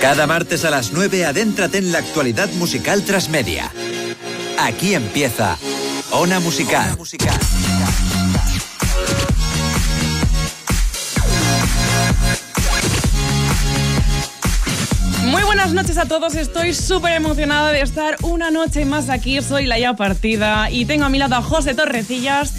Cada martes a las 9 adéntrate en la actualidad musical transmedia. Aquí empieza Ona Musical. Muy buenas noches a todos, estoy súper emocionada de estar una noche más aquí. Soy Laia Partida y tengo a mi lado a José Torrecillas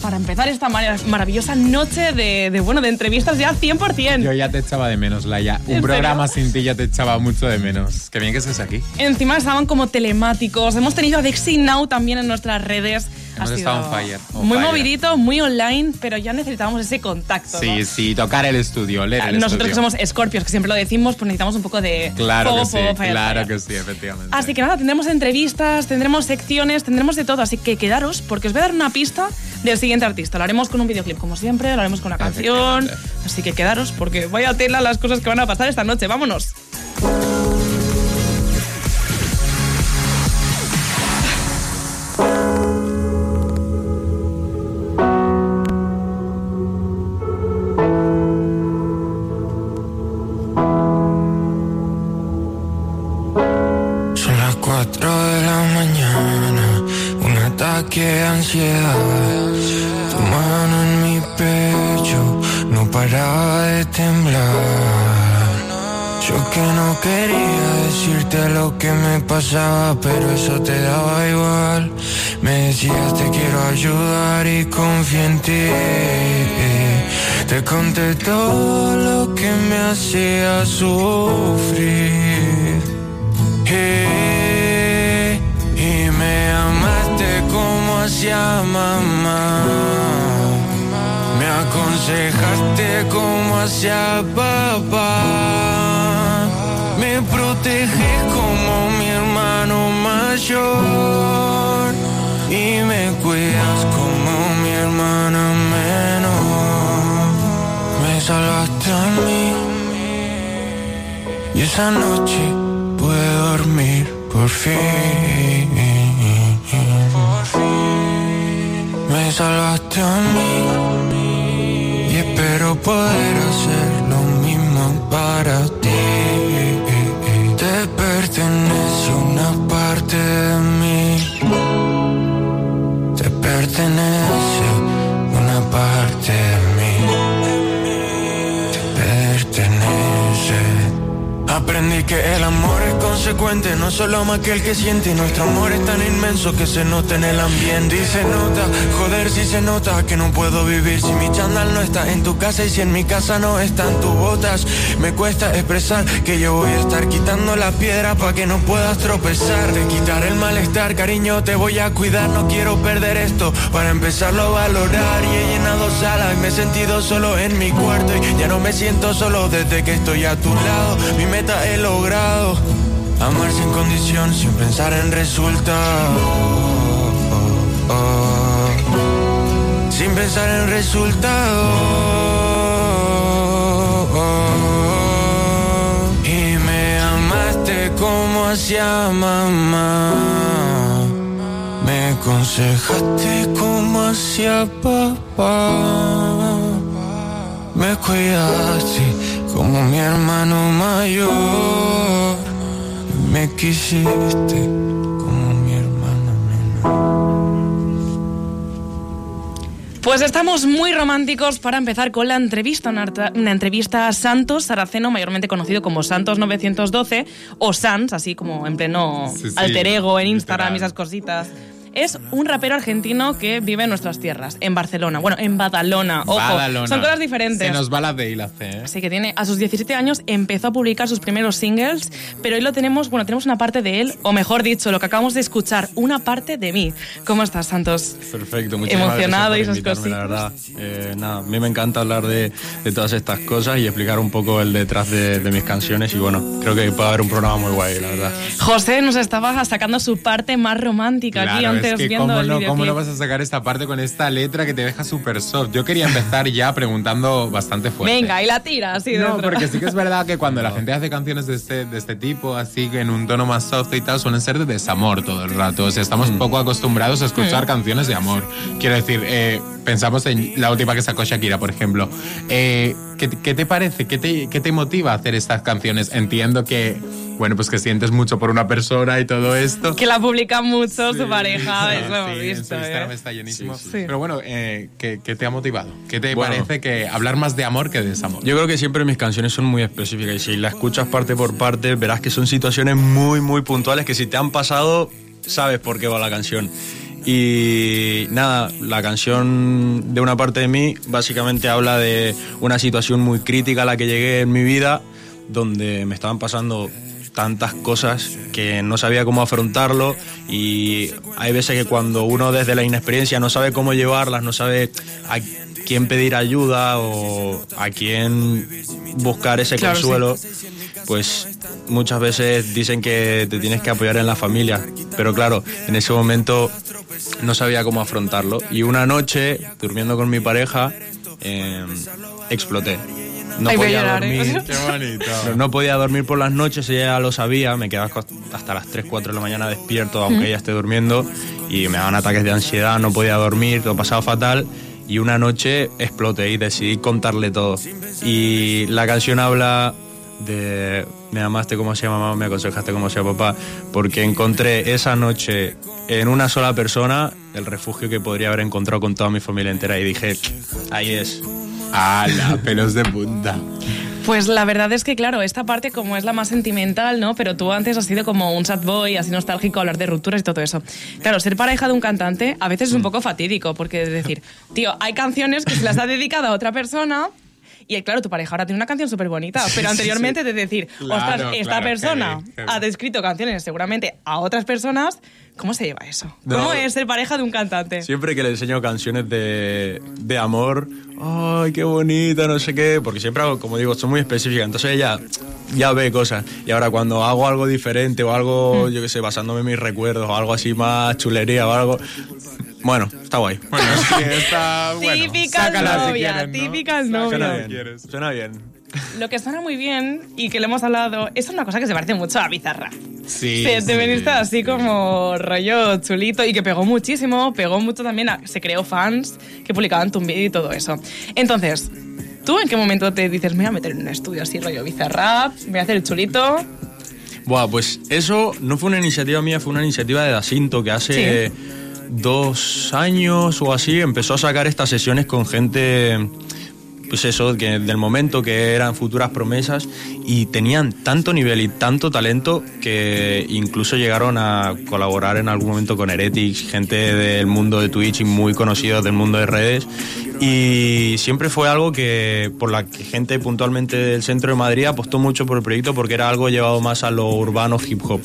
para empezar esta maravillosa noche de, bueno, de entrevistas ya 100%. Yo ya te echaba de menos, Laia. Un programa sin ti ya te echaba mucho de menos. Qué bien que estés aquí. Encima estaban como telemáticos. Hemos tenido a Dexy Now también en nuestras redes. Hemos estado on fire. muy movidito, muy online, pero ya necesitábamos ese contacto. Sí, sí, tocar el estudio, leer el Nosotros que somos Scorpios, que siempre lo decimos, pues necesitamos un poco de claro que sí, Claro que sí, efectivamente. Así que nada, tendremos entrevistas, tendremos secciones, tendremos de todo. Así que quedaros, porque os voy a dar una pista del siguiente artista. Lo haremos con un videoclip, como siempre, lo haremos con una canción. Así que quedaros, porque vaya tela las cosas que van a pasar esta noche. ¡Vámonos! Me decías te quiero ayudar y confié en ti. Te conté todo lo que me hacía sufrir. y me hacia mamá. Me aconsejaste como hacia papá. Proteges como mi hermano mayor. Y me cuidas como mi hermana menor. Me salvaste a mí. Y esa noche pude dormir por fin. me salvaste a mí y espero poder hacer lo mismo para ti. Parte de mí, te pertenece una parte de mí, te pertenece. Aprendí que el amor es consecuente, no solo ama aquel que siente. Y nuestro amor es tan inmenso que se nota en el ambiente. Y se nota, joder, si se nota que no puedo vivir si mi chandal no está en tu casa y si en mi casa no están tus botas. Me cuesta expresar que yo voy a estar quitando la piedra para que no puedas tropezar. De quitar el malestar, cariño, te voy a cuidar. No quiero perder esto para empezarlo a valorar. Y he llenado salas me he sentido solo en mi cuarto. Y ya no me siento solo desde que estoy a tu lado. Mi he logrado. Sin pensar en resultados. Sin pensar en resultados. Y me amaste como hacía mamá. Me aconsejaste como hacía papá. Me cuidaste como mi hermano mayor. Me quisiste como mi hermano menor. Pues estamos muy románticos para empezar con la entrevista, una, entrevista a Santos Saraceno, mayormente conocido como Santos 912 o Sans, así como en pleno alter ego en Instagram y esas cositas es un rapero argentino que vive en nuestras tierras, en Barcelona. Bueno, en Badalona. Ojo, son cosas diferentes. Se nos va la de y la C. ¿eh? Así que tiene, a sus 17 años empezó a publicar sus primeros singles, pero hoy lo tenemos, bueno, tenemos una parte de él, o mejor dicho, lo que acabamos de escuchar, una parte de mí. ¿Cómo estás, Santos? Perfecto, Emocionado y esas cosas. La verdad, eh, nada, a mí me encanta hablar de, de, todas estas cosas y explicar un poco el detrás de, de mis canciones y bueno, creo que puede haber un programa muy guay, la verdad. José nos estaba sacando su parte más romántica aquí antes viendo el ¿Cómo no vas a sacar esta parte con esta letra que te deja súper soft? Yo quería empezar ya preguntando bastante fuerte. Venga, y la tira así No, porque sí que es verdad que cuando la gente hace canciones de este, de este tipo, así que en un tono más soft y tal, suelen ser de desamor todo el rato. O sea, estamos mm. poco acostumbrados a escuchar mm. canciones de amor. Quiero decir, eh, pensamos en la última que sacó Shakira, por ejemplo. Eh, ¿qué, ¿qué, te parece? ¿Qué te, ¿Qué te motiva a hacer estas canciones? Entiendo que bueno, pues que sientes mucho por una persona y todo esto. Que la publica mucho su pareja, eso hemos sí, visto. En su Instagram ¿eh? está llenísimo. Sí. Pero bueno, eh, ¿qué, qué te ha motivado? ¿Qué te Bueno. parece que hablar más de amor que de desamor? Yo creo que siempre mis canciones son muy específicas y si la escuchas parte por parte verás que son situaciones muy muy puntuales que si te han pasado sabes por qué va la canción. Y nada, la canción de una parte de mí básicamente habla de una situación muy crítica a la que llegué en mi vida donde me estaban pasando tantas cosas que no sabía cómo afrontarlo y hay veces que cuando uno desde la inexperiencia no sabe cómo llevarlas, no sabe a quién pedir ayuda o a quién buscar ese Claro, consuelo, pues muchas veces dicen que te tienes que apoyar en la familia, pero claro, en ese momento no sabía cómo afrontarlo. Y una noche, durmiendo con mi pareja, eh, exploté. No Ay, podía llorar, ¿eh? dormir. Qué bonito. No, no podía dormir por las noches, ella ya lo sabía, me quedaba hasta las 3, 4 de la mañana despierto, aunque ella esté durmiendo, y me daban ataques de ansiedad, no podía dormir, lo pasaba fatal, y una noche exploté y decidí contarle todo. Y la canción habla de me amaste como sea mamá, me aconsejaste como sea papá, porque encontré esa noche en una sola persona el refugio que podría haber encontrado con toda mi familia entera, y dije, ahí es. ¡Hala! Pelos de punta. Pues la verdad es que, claro, esta parte como es la más sentimental, ¿no? Pero tú antes has sido como un sad boy, así nostálgico, hablar de rupturas y todo eso. Claro, ser pareja de un cantante a veces es un poco fatídico, porque es decir, tío, hay canciones que se las ha dedicado a otra persona y claro, tu pareja ahora tiene una canción súper bonita, pero anteriormente de decir, Claro, ostras, esta claro, persona ha descrito canciones seguramente a otras personas, ¿cómo se lleva eso? No. ¿Cómo es ser pareja de un cantante? Siempre que le enseño canciones de, de amor, ¡ay, qué bonita! No sé qué, porque siempre hago, como digo, son muy específicas, entonces ella ya ve cosas. Y ahora cuando hago algo diferente o algo, yo qué sé, basándome en mis recuerdos o algo así más chulería o algo, bueno, está guay. Bueno, sí, está bueno. Típica sácala si novia, quieres, ¿no? típica novia. Suena bien, suena bien. Lo que suena muy bien y que le hemos hablado es una cosa que se parece mucho a Bizarra. Sí, te, sí, te veniste sí. así como rollo chulito y que pegó muchísimo, pegó mucho también, a- se creó fans que publicaban tu vídeo y todo eso. Entonces, ¿tú en qué momento te dices, me voy a meter en un estudio así rollo Bizarrap, me voy a hacer el chulito? Buah, pues eso no fue una iniciativa mía, fue una iniciativa de Dacinto que hace dos años o así empezó a sacar estas sesiones con gente, pues eso, que del momento que eran futuras promesas y tenían tanto nivel y tanto talento que incluso llegaron a colaborar en algún momento con Heretics, gente del mundo de Twitch y muy conocidos del mundo de redes. Y siempre fue algo que por la que gente puntualmente del centro de Madrid apostó mucho por el proyecto porque era algo llevado más a lo urbano hip hop.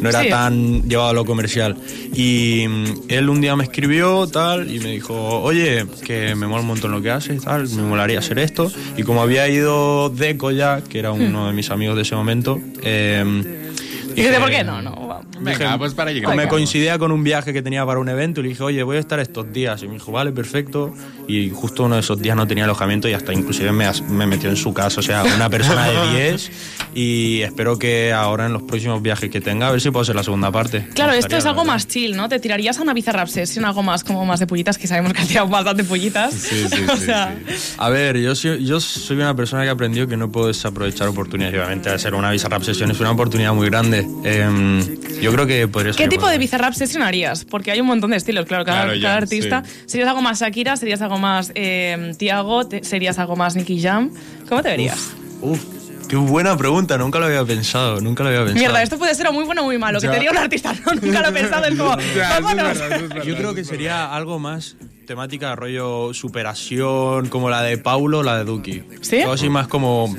No era Sí. tan llevado a lo comercial. Y mm, él un día me escribió tal y me dijo, oye, que me mola un montón lo que haces, tal, me molaría hacer esto. Y como había ido Deco ya, que era uno de mis amigos de ese momento, eh, Y ¿por qué no? No, pues para llegar. me coincidía con un viaje que tenía para un evento y le dije, oye, voy a estar estos días. Y me dijo, vale, perfecto. Y justo uno de esos días no tenía alojamiento y hasta inclusive me, me metió en su casa. O sea, una persona de 10. Y espero que ahora en los próximos viajes que tenga, a ver si puedo hacer la segunda parte. Claro, esto es algo más chill, ¿no? Te tirarías a una Bizarrap session, algo más como más de pollitas, que sabemos que has tirado bastante pollitas. Sí, sí, o sí, sea, A ver, yo soy, yo soy una persona que aprendió que no puedo desaprovechar oportunidades. Obviamente, hacer una Bizarrap Session es una oportunidad muy grande. Em, yo creo que podría ser. ¿Qué tipo de Bizarrap session harías? Porque hay un montón de estilos, claro, cada, Claro, ya, cada artista. sí. ¿Serías algo más Shakira? ¿Serías algo más eh, Tiago? Te- ¿Serías algo más Nicky Jam? ¿Cómo te verías? Uf, qué buena pregunta. Nunca lo había pensado. Nunca lo había pensado. Mierda, esto puede ser o muy bueno o muy malo. Que Ya. te diga un artista, no, nunca lo he pensado, es como, Ya, es vámonos. verdad, eso es verdad, Yo creo que sería algo más temática rollo superación, como la de Paulo, la de Duki. ¿Sí? Algo así más como.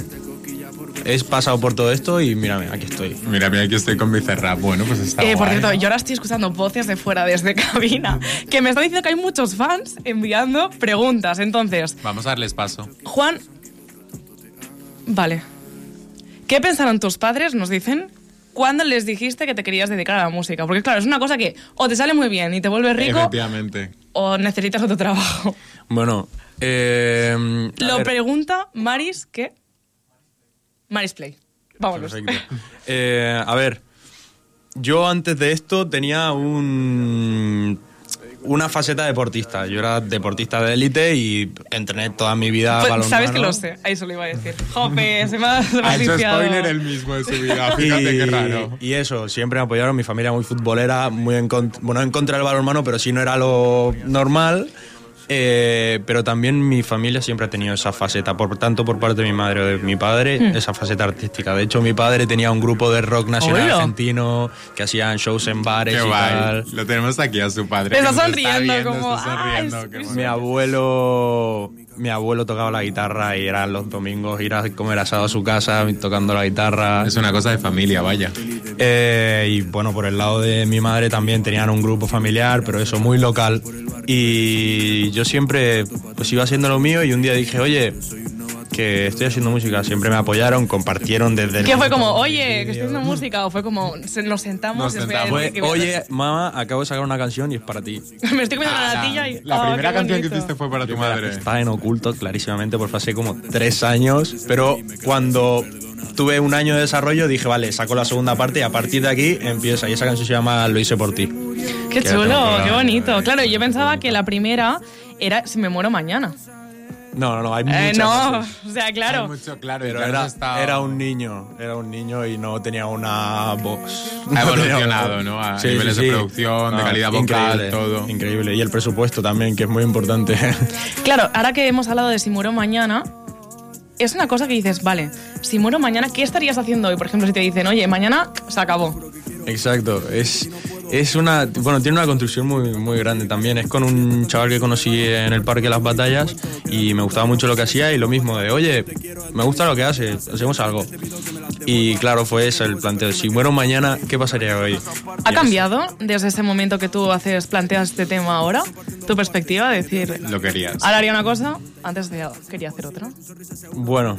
He pasado por todo esto y mírame, aquí estoy. mira, aquí estoy con Bizarrap. Bueno, pues está Eh, por cierto, yo ahora estoy escuchando voces de fuera desde cabina que me están diciendo que hay muchos fans enviando preguntas. Entonces, Vamos a darles paso. Juan. Vale. ¿Qué pensaron tus padres, nos dicen, cuando les dijiste que te querías dedicar a la música? Porque, claro, es una cosa que o te sale muy bien y te vuelves rico Efectivamente. o necesitas otro trabajo. Bueno, eh, Lo ver. pregunta Maris, ¿qué? Maris Play. Vámonos. Eh, a ver, yo antes de esto tenía un una faceta deportista. Yo era deportista de élite y entrené toda mi vida Pues, balonmano. Sabes que lo sé, ahí se lo iba a decir. Jope, se me ha, se me ha Ha hecho spoiler el mismo de su vida. Fíjate y, qué raro. y eso, siempre me apoyaron, mi familia muy futbolera, muy en contra, bueno, en contra del balonmano, pero sí no era lo normal. Eh, pero también mi familia siempre ha tenido esa faceta, por tanto por parte de mi madre o de mi padre, Hmm. esa faceta artística. De hecho, mi padre tenía un grupo de rock nacional argentino que hacían shows en bares Qué y guay. tal. Lo tenemos aquí a su padre. Está sonriendo, viendo, como, está "Ah, sonriendo, mono". Mi abuelo, mi abuelo tocaba la guitarra y eran los domingos ir a comer asado a su casa tocando la guitarra. Es una cosa de familia, vaya. Eh, y bueno, por el lado de mi madre también tenían un grupo familiar, pero eso muy local. Y yo siempre pues iba haciendo lo mío y un día dije, oye, que estoy haciendo música. Siempre me apoyaron, compartieron desde el... ¿Qué fue como, oye, que estoy haciendo música? ¿O fue como, se- nos sentamos Nos y os voy a sentamos. decir Fue, que voy a oye, mamá, acabo de sacar una canción y es para ti. Me estoy comiendo la Ah, natilla y... La oh, primera qué canción que bonito. hiciste fue para tu madre. Está en oculto, clarísimamente, fue hace como tres años. Pero cuando tuve un año de desarrollo, dije, vale, saco la segunda parte y a partir de aquí empieza. Y esa canción se llama Lo hice por ti. Qué Que la tengo chulo, colgada. qué bonito. Claro, yo pensaba que la primera era Si me muero mañana. No, no, no, hay Eh, muchas no, cosas. o sea, claro. Hay mucho, claro, y Pero claro, era, has estado- era un niño, era un niño y no tenía una voz. Ha evolucionado, ¿no? A niveles de producción, de calidad vocal, increíble, todo. Increíble. Y el presupuesto también, que es muy importante. Claro, ahora que hemos hablado de Si muero mañana, es una cosa que dices, vale, si muero mañana, ¿qué estarías haciendo hoy? Por ejemplo, si te dicen, oye, mañana se acabó. Exacto, es, es una, bueno, tiene una construcción muy, muy grande también. Es con un chaval que conocí en el Parque Las Batallas y me gustaba mucho lo que hacía y lo mismo de, oye, me gusta lo que hace, hacemos algo. Y claro, fue ese el planteo. Si muero mañana, ¿qué pasaría hoy? ¿Ha Y cambiado desde ese momento que tú haces, planteas este tema ahora? ¿Tu perspectiva de decir, Lo querías. ahora haría una cosa, antes de, quería hacer otra? Bueno,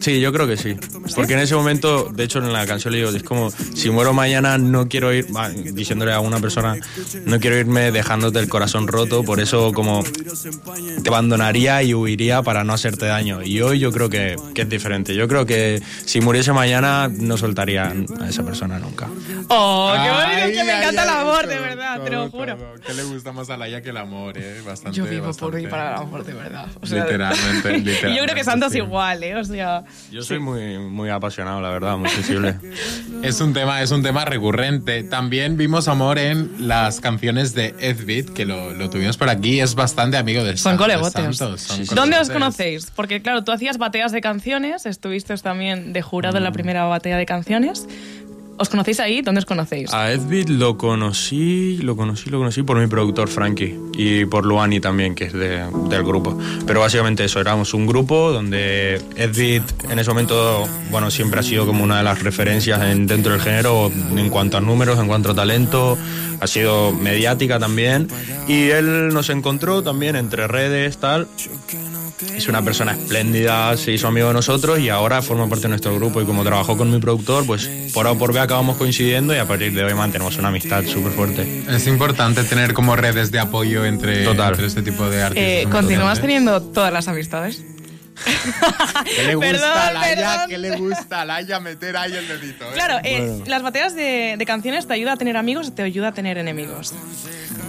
sí, yo creo que sí. Porque en ese momento, de hecho en la canción le digo, es como, si muero mañana no quiero ir, diciéndole a una persona, no quiero irme dejándote el corazón roto, por eso como te abandonaría y huiría para no hacerte daño. Y hoy yo creo que, que es diferente. Yo creo que si muriese mañana no soltaría a esa persona nunca. ¡Oh, qué bonito! Es que me Ay, encanta ay, el amor, todo, de verdad, te lo todo, juro. todo. ¿Qué le gusta más a Laia que el amor, eh? Bastante, Yo vivo por bastante. y para el amor, de verdad. O sea, Literalmente, y yo creo literalmente, que Santos sí. igual, ¿eh? O sea... Yo soy muy, muy apasionado, la verdad, muy sensible. Es un tema, es un tema recurrente. También vimos amor en las canciones de Edbeat, que lo, lo tuvimos por aquí. Es bastante amigo de Son San- de colegotes. Santos, son ¿Dónde os conocéis? Porque claro, tú hacías bateas de canciones, estuviste también de jurado en la primera batea de canciones. ¿Os conocéis ahí? ¿Dónde os conocéis? A Edbeat lo conocí, lo conocí, lo conocí por mi productor Frankie y por Luani también, que es de- del grupo. Pero básicamente eso, éramos un grupo donde Edbeat en ese momento, bueno, siempre ha sido como una de las referencias en- dentro del género en cuanto a números, en cuanto a talento, ha sido mediática también. Y él nos encontró también entre redes, tal. Es una persona espléndida, se hizo amigo de nosotros y ahora forma parte de nuestro grupo. Y como trabajó con mi productor, pues por A o por B acabamos coincidiendo y a partir de hoy mantenemos una amistad súper fuerte. Es importante tener como redes de apoyo entre, Total. entre este tipo de artistas. Eh, ¿Continúas teniendo todas las amistades? ¿Qué le gusta Perdón, a Laia? ¿Qué le gusta a Laia meter ahí el dedito? eh? Claro, eh, las bateas de, de canciones te ayuda a tener amigos, te ayuda a tener enemigos.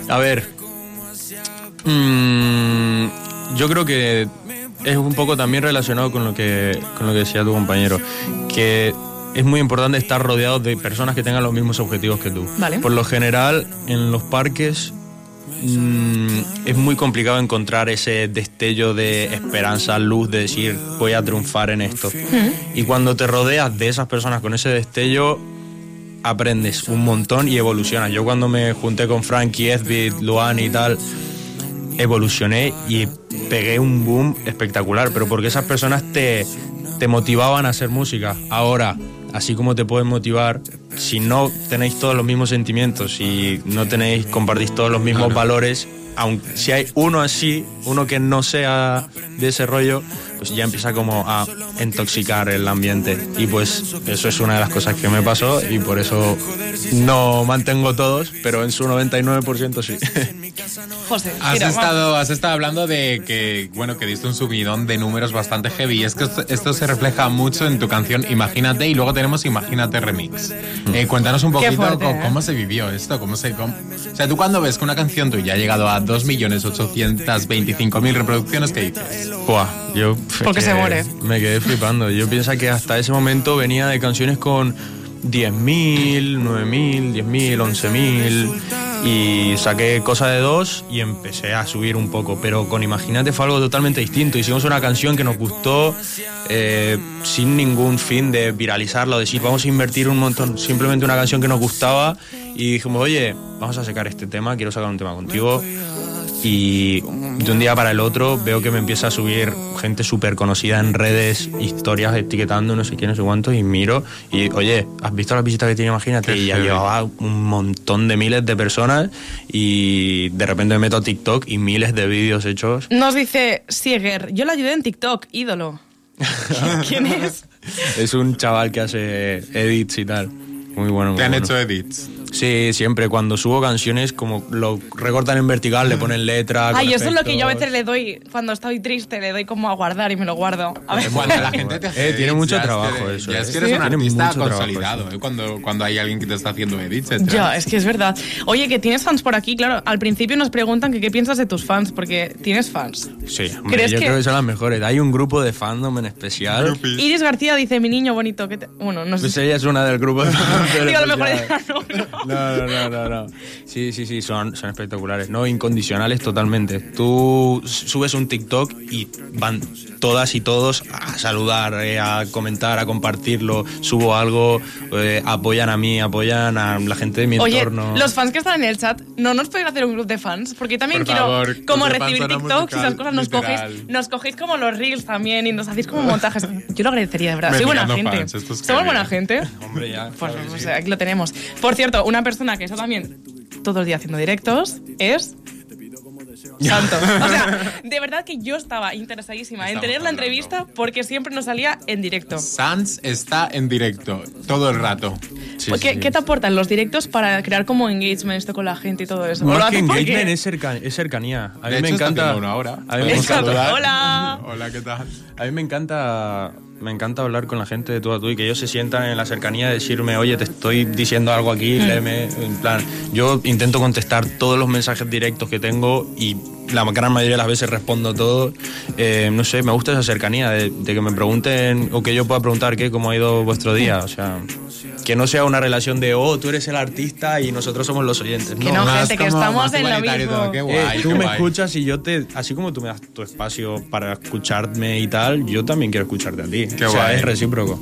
A ver. mm, yo creo que es un poco también relacionado con lo que, con lo que decía tu compañero. Que es muy importante estar rodeado de personas que tengan los mismos objetivos que tú. Vale. Por lo general, en los parques mm, es muy complicado encontrar ese destello de esperanza, luz, de decir voy a triunfar en esto. Y cuando te rodeas de esas personas con ese destello, aprendes un montón y evolucionas. Yo cuando me junté con Frankie, Edbeat, Luan y tal, evolucioné y pegué un boom espectacular, pero porque esas personas te, te motivaban a hacer música. Ahora, así como te pueden motivar, si no tenéis todos los mismos sentimientos y no tenéis, compartís todos los mismos valores, aunque si hay uno así, uno que no sea de ese rollo, pues ya empieza como a intoxicar el ambiente. Y pues eso es una de las cosas que me pasó y por eso no mantengo todos, pero en su 99% sí. José, Has tira, estado, has estado hablando de que, bueno, que diste un subidón de números bastante heavy. Y es que esto, esto se refleja mucho en tu canción Imagínate y luego tenemos Imagínate Remix. Eh, cuéntanos un poquito fuerte, co- ¿eh? cómo, se vivió esto, cómo se... cómo- O sea, tú cuando ves que una canción tuya ha llegado a 2.825.000 reproducciones, ¿qué dices? Buah, yo Porque se muere. Me quedé flipando. Yo pienso que hasta ese momento venía de canciones con 10.000, 9.000, 10.000, 11.000 y saqué cosa de dos y empecé a subir un poco. Pero con Imagínate fue algo totalmente distinto. Hicimos una canción que nos gustó eh, sin ningún fin de viralizarla o decir vamos a invertir un montón. Simplemente una canción que nos gustaba y dijimos, oye, vamos a sacar este tema, quiero sacar un tema contigo y de un día para el otro veo que me empieza a subir gente súper conocida en redes, historias etiquetando no sé quién, no sé cuántos y miro y oye, ¿has visto las visitas que tiene? Imagínate, Qué y ya llevaba un montón de miles de personas y de repente me meto a TikTok y miles de vídeos hechos. Nos dice Sieger, yo la ayudé en TikTok, ídolo. ¿Quién es? Es un chaval que hace edits y tal. Muy bueno. muy ¿Te han bueno. hecho edits? Sí, siempre. Cuando subo canciones, como lo recortan en vertical, le ponen letra. Ay, eso es lo que yo a veces le doy, cuando estoy triste, le doy como a guardar y me lo guardo. A ver. Cuando la gente te hace Eh, tiene mucho ya trabajo eso, Ya eh. es que eres Sí. un artista consolidado, eh, cuando, cuando hay alguien que te está haciendo edits. Ya, es que es verdad. Oye, que tienes fans por aquí, claro. Al principio nos preguntan que qué piensas de tus fans, porque tienes fans. Sí, hombre, ¿Crees yo que- creo que son las mejores. Hay un grupo de fandom en especial. Iris García dice, mi niño bonito, que te... Bueno, no sé. Pues ella es una del grupo de fandom. pero Digo, a lo mejor era no, no. No, no, no, no, no. Sí, sí, sí, son, son espectaculares. No, incondicionales totalmente. Tú subes un TikTok y van todas y todos a saludar, eh, a comentar, a compartirlo. Subo algo, eh, apoyan a mí, apoyan a la gente de mi Oye, entorno. los fans que están en el chat, ¿no nos podéis hacer un grupo de fans? Porque yo también Por quiero favor, como recibir TikToks y esas cosas. Nos cogéis, nos cogéis como los reels también y nos hacéis como montajes. Yo lo agradecería, de verdad. Soy buena gente. fans, esto es Somos buena gente. Hombre, ya. Pues, pues, sí. aquí lo tenemos. Por cierto, una persona que está también todo el día haciendo directos es Santo. O sea, de verdad que yo estaba interesadísima en tener la hablando. entrevista porque siempre nos salía en directo. Sans está en directo todo el rato. Sí, ¿Qué, sí. qué te aportan los directos para crear como engagement esto con la gente y todo eso? ¿O lo Más que haces porque- engagement es, cerca- es cercanía. A mí De me hecho, encanta. uno ahora. A mí me encanta. Hola. Hola, ¿qué tal? A mí me encanta, me encanta hablar con la gente de tú a tú y que ellos se sientan en la cercanía de decirme, oye, te estoy diciendo algo aquí, Mm. léeme. En plan, yo intento contestar todos los mensajes directos que tengo y la gran mayoría de las veces respondo todo. Eh, no sé, me gusta esa cercanía de, de que me pregunten o que yo pueda preguntar qué, cómo ha ido vuestro día. O sea, que no sea una relación de, oh, tú eres el artista y nosotros somos los oyentes. Que no, Más gente, que como estamos en lo mismo. Qué Eh, guay, tú qué me guay. escuchas y yo te, así como tú me das tu espacio para escucharme y tal, yo también quiero escucharte a ti. Qué o sea, guay. es recíproco.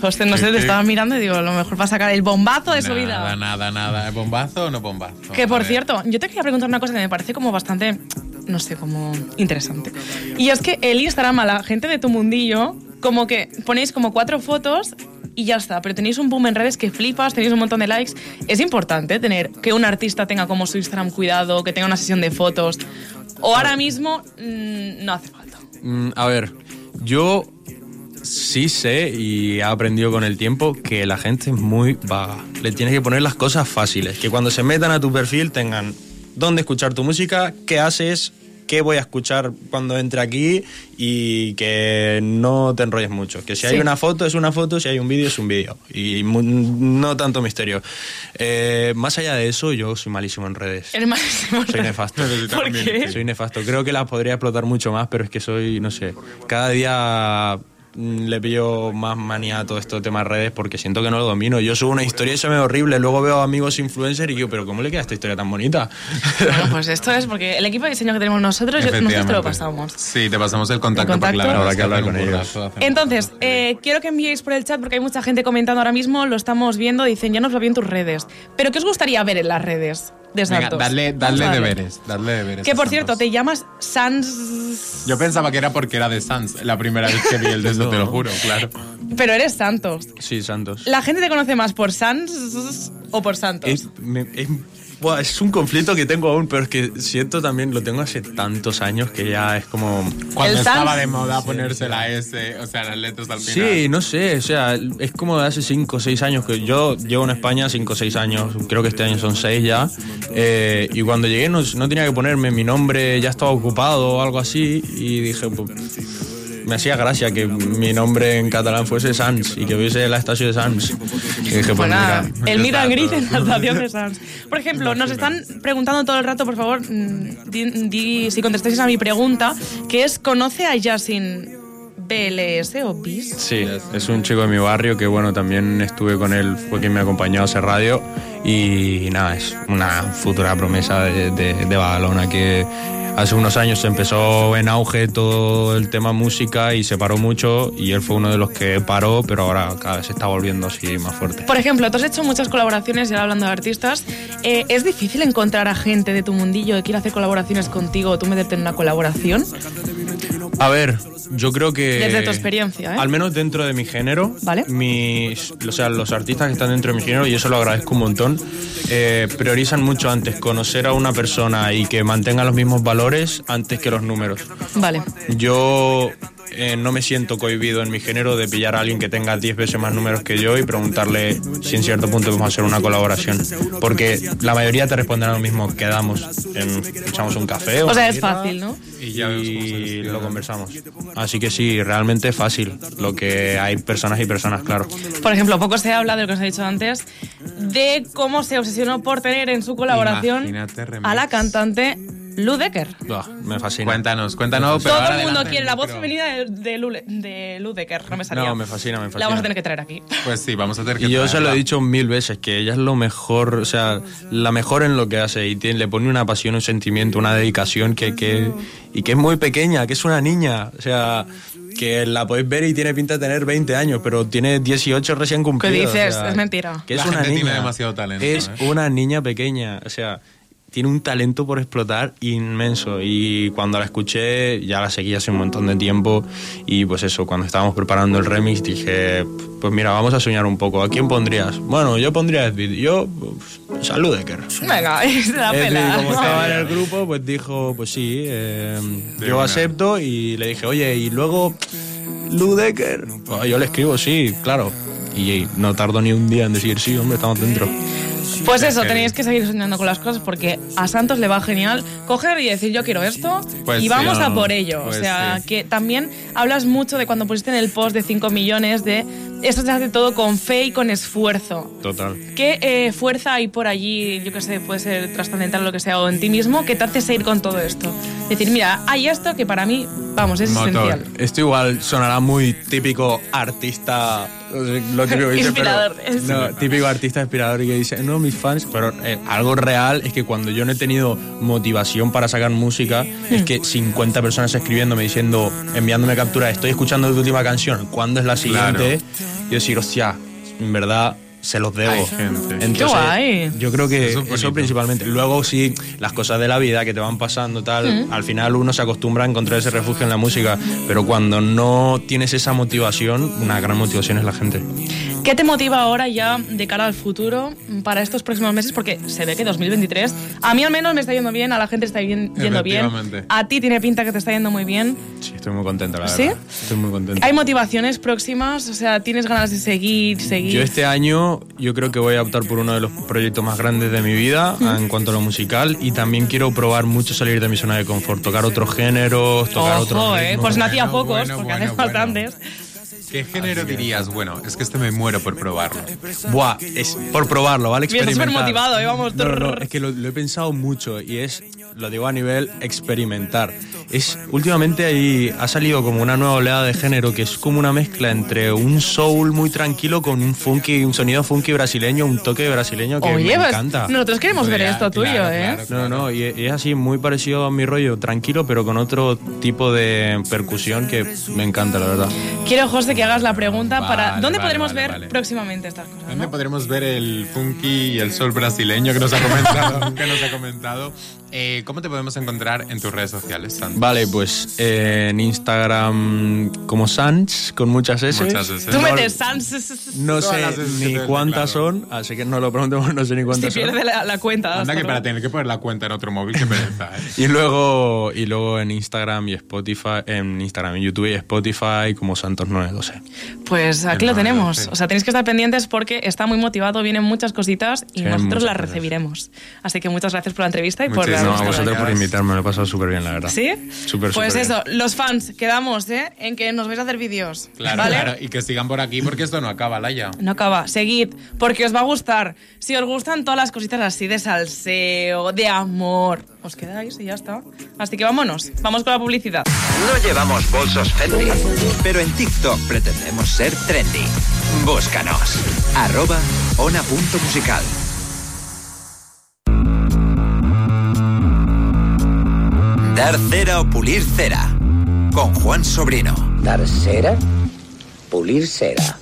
José, no sé, te estaba mirando y digo, a lo mejor va a sacar el bombazo de su Nada, vida. nada, nada. ¿Bombazo o no bombazo? Que por cierto, yo te quería preguntar una cosa que me parece como bastante, no sé, como interesante. Y es que el Instagram a la gente de tu mundillo, como que ponéis como cuatro fotos y ya está, pero tenéis un boom en redes que flipas, tenéis un montón de likes. Es importante tener que un artista tenga como su Instagram cuidado, que tenga una sesión de fotos. O ahora mismo mm, no hace falta. Mm, a ver, yo sí sé y he aprendido con el tiempo que la gente es muy vaga. Le tienes que poner las cosas fáciles. Que cuando se metan a tu perfil tengan dónde escuchar tu música, qué haces, qué voy a escuchar cuando entre aquí y que no te enrolles mucho. Que si hay una foto es una foto, si hay un vídeo es un vídeo. Y no tanto misterio. Eh, más allá de eso, yo soy malísimo en redes. Eres malísimo. Soy nefasto. ¿Por qué? Soy nefasto. Creo que las podría explotar mucho más, pero es que soy, no sé, cada día le pillo más manía a todo esto tema redes porque siento que no lo domino. Yo subo una historia y se me ve horrible, luego veo amigos influencers y digo, pero ¿cómo le queda esta historia tan bonita? Bueno, pues esto es porque el equipo de diseño que tenemos nosotros, yo- nosotros te lo pasamos. Sí, te pasamos el contacto, El porque la contacto. verdad Habrá es que hablar con ellos. Entonces, eh, quiero que enviéis por el chat porque hay mucha gente comentando ahora mismo, lo estamos viendo, dicen, ya nos lo vi en tus redes. Pero ¿qué os gustaría ver en las redes de Venga, dale, dale deberes, dale deberes. Que por Santos. cierto, te llamas Sans... Yo pensaba que era porque era de Sans, la primera vez que vi el de eso, te lo juro, claro. Pero eres Santos. Sí, Santos. ¿La gente te conoce más por Sans o por Santos? Es, me- es Buah, es un conflicto que tengo aún, pero es que siento también, lo tengo hace tantos años que ya es como... Cuando estaba sans- de moda ponerse la S, o sea, las letras al final. Sí, no sé, o sea, es como de hace 5 o 6 años que yo llevo en España 5 o 6 años, creo que este año son 6 ya, eh, y cuando llegué no, no tenía que ponerme mi nombre, ya estaba ocupado o algo así, y dije, pues, me hacía gracia que mi nombre en catalán fuese Sans y que hubiese la estación de Sans. Y dije, pues nada, mira, el Mira Exacto. Gris en la estación de Sans. Por ejemplo, nos están preguntando todo el rato, por favor, mm, di, di- si contestáis a mi pregunta, que es, ¿conoce a Yasin BLS o BIS? Sí, es un chico de mi barrio que bueno, también estuve con él, fue quien me acompañó a hacer radio y nada, es una futura promesa de, de, de Badalona que hace unos años empezó en auge todo el tema música y se paró mucho y él fue uno de los que paró, pero ahora cada vez se está volviendo así más fuerte. Por ejemplo, tú has hecho muchas colaboraciones, ya hablando de artistas. Eh, ¿Es difícil encontrar a gente de tu mundillo que quiera hacer colaboraciones contigo o tú meterte en una colaboración? A ver, yo creo que... Desde tu experiencia, ¿eh? Al menos dentro de mi género, Vale. mis, o sea, los artistas que están dentro de mi género, y eso lo agradezco un montón, eh, priorizan mucho antes conocer a una persona y que mantenga los mismos valores antes que los números. Vale. Yo eh, no me siento cohibido en mi género de pillar a alguien que tenga 10 veces más números que yo y preguntarle si en cierto punto podemos hacer una colaboración. Porque la mayoría te responderán lo mismo, quedamos, en, echamos un café. O sea, una es fácil, ¿no? Y ya y lo conversamos. Así que sí, realmente fácil. Lo que hay personas y personas, claro. Por ejemplo, poco se habla de lo que os he dicho antes, de cómo se obsesionó por tener en su colaboración a la cantante Lou Decker. Buah, me fascina. Cuéntanos, cuéntanos. pero Todo el mundo adelante quiere la voz micro. femenina de, de, Lou, de Lou Decker. No me salía. No, me fascina, me La fascina. vamos a tener que traer aquí. Pues sí, vamos a tener que Y yo se lo he dicho mil veces, que ella es lo mejor, o sea, la mejor en lo que hace y tiene, le pone una pasión, un sentimiento, una dedicación que, que, y que es muy pequeña, que es una niña, o sea, que la podéis ver y tiene pinta de tener 20 años, pero tiene 18 recién cumplidos. ¿Qué dices? o sea, Es mentira. Que es La una gente niña. tiene demasiado talento, Es ¿eh? una niña pequeña, o sea, tiene un talento por explotar inmenso y cuando la escuché ya la seguí hace un montón de tiempo y pues eso, cuando estábamos preparando el remix dije, pues mira, vamos a soñar un poco, ¿a quién pondrías? Bueno, yo pondría a Edwin, yo, pues, Salud Decker. Venga, se la Edwin, pela. como estaba en el grupo, pues dijo, pues sí, eh, yo acepto y le dije, oye, y luego Lou Decker. Pues yo le escribo, sí, claro. Y no tardó ni un día en decir, sí, hombre, estamos dentro. Pues eso, tenéis que seguir soñando con las cosas porque a Santos le va genial coger y decir yo quiero esto Pues y sí, vamos a por ello. pues o sea, sí. que también hablas mucho de cuando pusiste en el post de 5 millones de esto se hace todo con fe y con esfuerzo. Total. ¿Qué eh, fuerza hay por allí, yo qué sé, puede ser trascendental o lo que sea, o en ti mismo, que te hace seguir con todo esto? Decir, mira, hay esto que para mí, vamos, es Motor. esencial. Esto igual sonará muy típico artista. Lo típico que dice, Inspirador, pero- no, típico artista inspirador y que dice, no, mis fans. Pero eh, algo real es que cuando yo no he tenido motivación para sacar música, es que 50 personas escribiéndome diciendo, enviándome captura, estoy escuchando tu última canción, ¿cuándo es la siguiente? Y decir, hostia, en verdad. Se los debo. Hay gente. Entonces, Qué guay. Yo creo que Eso eso, es bonito. principalmente. Luego sí, las cosas de la vida que te van pasando tal, al final uno se acostumbra a encontrar ese refugio en la música, pero cuando no tienes esa motivación, una gran motivación es la gente. ¿Qué te motiva ahora ya de cara al futuro para estos próximos meses? Porque se ve que 2023, a mí al menos me está yendo bien, a la gente está bien- yendo bien, a ti tiene pinta que te está yendo muy bien. Sí, estoy muy contento, la ¿Sí? verdad. Estoy muy contento. ¿Hay motivaciones próximas? O sea, ¿tienes ganas de seguir, seguir? Yo este año yo creo que voy a optar por uno de los proyectos más grandes de mi vida en cuanto a lo musical y también quiero probar mucho salir de mi zona de confort, tocar otros géneros, tocar Ojo, otros eh, pues no hacía Bueno, pocos, bueno, porque bueno, haces bueno. bastantes. ¿Qué género dirías? Bueno, es que este me muero por probarlo. Buah, es por probarlo, ¿vale? Bien, estás Experimentar. supermotivado, eh, vamos. No, no, no, es que lo, lo he pensado mucho y es, lo digo a nivel experimentar. Es, últimamente ahí ha salido como una nueva oleada de género que es como una mezcla entre un soul muy tranquilo con un funky, un sonido funky brasileño, un toque brasileño que Oye, me pues, encanta. nosotros queremos ver Claro, esto tuyo, claro, ¿eh? claro. No, no, y y es así, muy parecido a mi rollo, tranquilo, pero con otro tipo de percusión que me encanta, la verdad. Quiero, José, que hagas la pregunta para... Vale, ¿Dónde vale, podremos vale, ver vale. próximamente estas cosas? ¿Dónde no? podremos ver el funky y el sol brasileño que nos ha comentado? que nos ha comentado? Eh, ¿Cómo te podemos encontrar en tus redes sociales, Santos? Vale, pues eh, en Instagram como Sans, con muchas S. Muchas S. Tú metes sans. No sé ni cuántas claro. son, así que no lo pregunto, no sé ni cuántas son. pierde la, la cuenta. Anda que para tener que poner la cuenta en otro móvil, qué pereza, ¿eh? Y luego, y luego en Instagram y Spotify, en Instagram y YouTube y Spotify como Santos912. Pues aquí lo tenemos. O sea, tenéis que estar pendientes porque está muy motivado, vienen muchas cositas y Sí, nosotros muchas las recibiremos. Así que muchas gracias por la entrevista y por No, a vosotros por invitarme, me lo he pasado súper bien, la verdad. ¿Sí? Súper, Pues eso, los fans, quedamos, ¿eh? En que nos vais a hacer vídeos. Claro, ¿vale? claro. Y que sigan por aquí porque esto no acaba, Laia. No acaba. Seguid, porque os va a gustar. Si os gustan todas las cositas así de salseo, de amor, os quedáis y ya está. Así que vámonos, vamos con la publicidad. No llevamos bolsos Fendi, pero en TikTok pretendemos ser trendy. Búscanos. Arroba ona.musical. Dar cera o pulir cera. Con Juan Sobrino. Dar cera, pulir cera.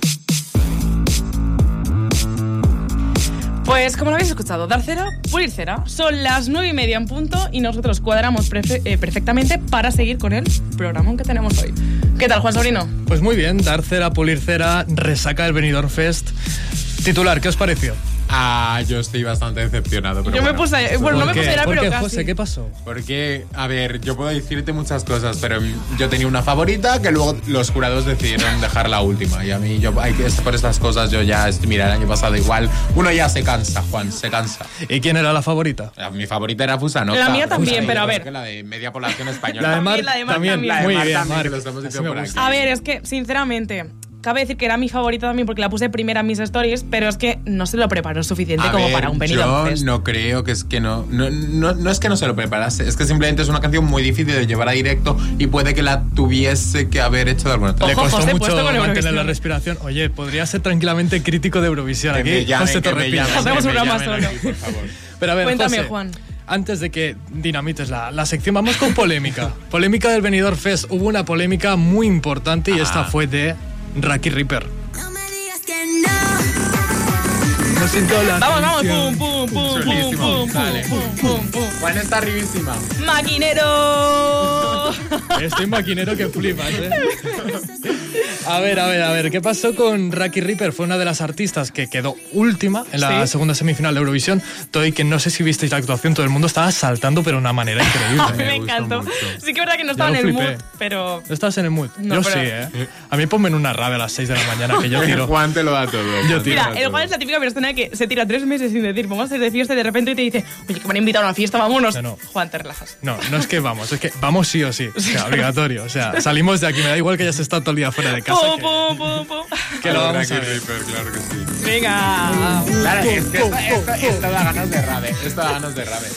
Pues como lo habéis escuchado, dar cera, pulir cera. Son las nueve y media en punto y nosotros cuadramos eh, perfectamente para seguir con el programa que tenemos hoy. ¿Qué tal, Juan Sobrino? Pues muy bien, dar cera, pulir cera, resaca el Benidorm Fest. Titular, ¿qué os pareció? Ah, yo estoy bastante decepcionado. Pero Yo me puse a- bueno, no me ¿Por puse a qué? llorar, ¿Por pero qué, casi. José? ¿Qué pasó? Porque, a ver, yo puedo decirte muchas cosas, pero yo tenía una favorita que luego los jurados decidieron dejar la última. Y a mí, yo, hay que, por estas cosas, yo ya, mira, el año pasado igual, uno ya se cansa, Juan, se cansa. ¿Y quién era la favorita? Mi favorita era Fusano. La mía también, pero a ver. La de media población española. La de También, Mar, la de Mar también, también. La de muy bien, también, Mar. que lo estamos Así diciendo me por gusta. A ver, es que, sinceramente, cabe decir que era mi favorita también porque la puse primera en mis stories, pero es que no se lo preparó suficiente A como ver, para un Benidorm Yo Fest. no creo que es que no, no, no. no es que no se lo preparase, es que simplemente es una canción muy difícil de llevar a directo y puede que la tuviese que haber hecho de alguna otra Le Ojo, costó José, mucho mantener la respiración. Oye, podría ser tranquilamente crítico de Eurovisión Que aquí. me llamen, José llamen, Hacemos un programa solo. aquí, por favor. Pero a ver, Cuéntame, José, Juan. Antes de que dinamites la, la sección, vamos con polémica. polémica del Benidorm Fest. Hubo una polémica muy importante y esta fue de Raki Reaper. No me digas que no. No siento la Vamos, vamos, pum, pum, pum, pum, pum, dale. pum, pum, pum. Juan está arribísima. ¡Maquinero! Estoy maquinero que flipas, ¿eh? A ver, a ver, a ver, ¿qué pasó con Raki Reaper? Fue una de las artistas que quedó última en la Sí. segunda semifinal de Eurovisión. Toy, que no sé si visteis la actuación, todo el mundo estaba saltando, pero de una manera A mí increíble. me gustó encantó. mucho. Sí que es verdad que no estaba en el flipé. mood, pero... ¿No estás en el mood? No, Yo pero- sí, ¿eh? A mí ponme en una rabia a las 6 de la mañana, que yo tiro. Juan te lo da todo. Te lo Mira, el todo. Juan es la típica persona que se tira tres meses sin decir vamos a hacer de fiesta y de repente te dice oye, que me han invitado a una fiesta, vámonos. No, no. Juan, te relajas. No, no es que vamos, es que vamos sí o sí. O sea, obligatorio. O sea, salimos de aquí, me da igual que hayas estado todo el día fuera de casa. Pum, que- pum, pum, pum. que lo vamos Raki a ver. Reaper, claro que sí. Venga. Claro, es que esto da ganas de rabe. Esto da ganas de rabe.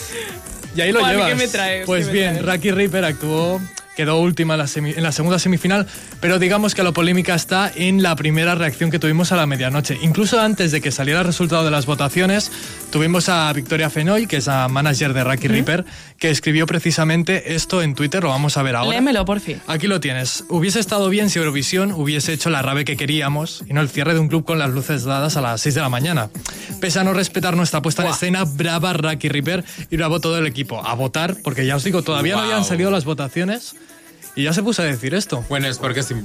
Y ahí lo llevas. ¿qué me traes? Pues ¿Qué me bien, traes? Raki Reaper actuó, quedó última en la, semi- en la segunda semifinal, pero digamos que la polémica está en la primera reacción que tuvimos a la medianoche. Incluso antes de que saliera el resultado de las votaciones, tuvimos a Victoria Fenoy, que es la manager de Raki Reaper, que escribió precisamente esto en Twitter, lo vamos a ver ahora. Léemelo, por fin. Aquí lo tienes. Hubiese estado bien si Eurovisión hubiese hecho la rave que queríamos y no el cierre de un club con las luces dadas a las 6 de la mañana. Pese a no respetar nuestra puesta en escena, brava Raki Reaper y bravo todo el equipo. A votar, porque ya os digo, todavía no Guau. habían salido las votaciones y ya se puso a decir esto. Bueno, es porque, sí,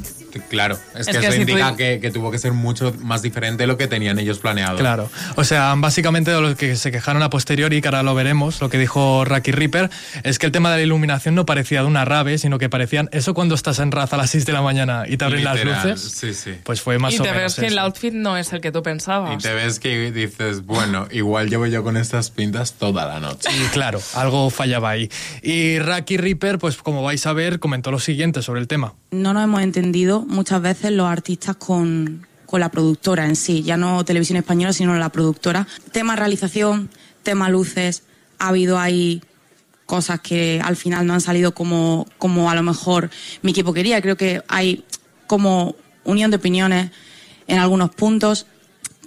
claro, es, Es que, que eso si indica tú- que, que tuvo que ser mucho más diferente de lo que tenían ellos planeado. Claro. O sea, básicamente de lo que se quejaron a posteriori, que ahora lo veremos, lo que dijo Raki Reaper, es que el tema de la iluminación no parecía de una rave, sino que parecían eso cuando estás en raza a las 6 de la mañana y te abren las Literal, luces. Sí, sí. Pues fue más y o te menos ves que el eso. outfit no es el que tú Y pensabas. te ves que dices, bueno, igual llevo yo con estas pintas toda la noche. Y claro, algo fallaba ahí. Y Raki Reaper, pues como vais a ver, comentó siguiente sobre el tema. no nos hemos entendido muchas veces los artistas con, la productora en sí, ya no televisión española, sino la productora. Tema realización, tema luces, ha habido ahí cosas que al final no han salido como, como a lo mejor mi equipo quería. Creo que hay como unión de opiniones en algunos puntos,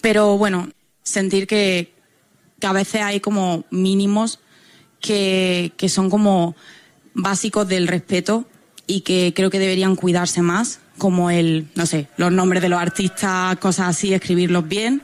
pero bueno, sentir que, a veces hay como mínimos que son como básicos del respeto y que creo que deberían cuidarse más, como el, no sé, los nombres de los artistas, cosas así, escribirlos bien.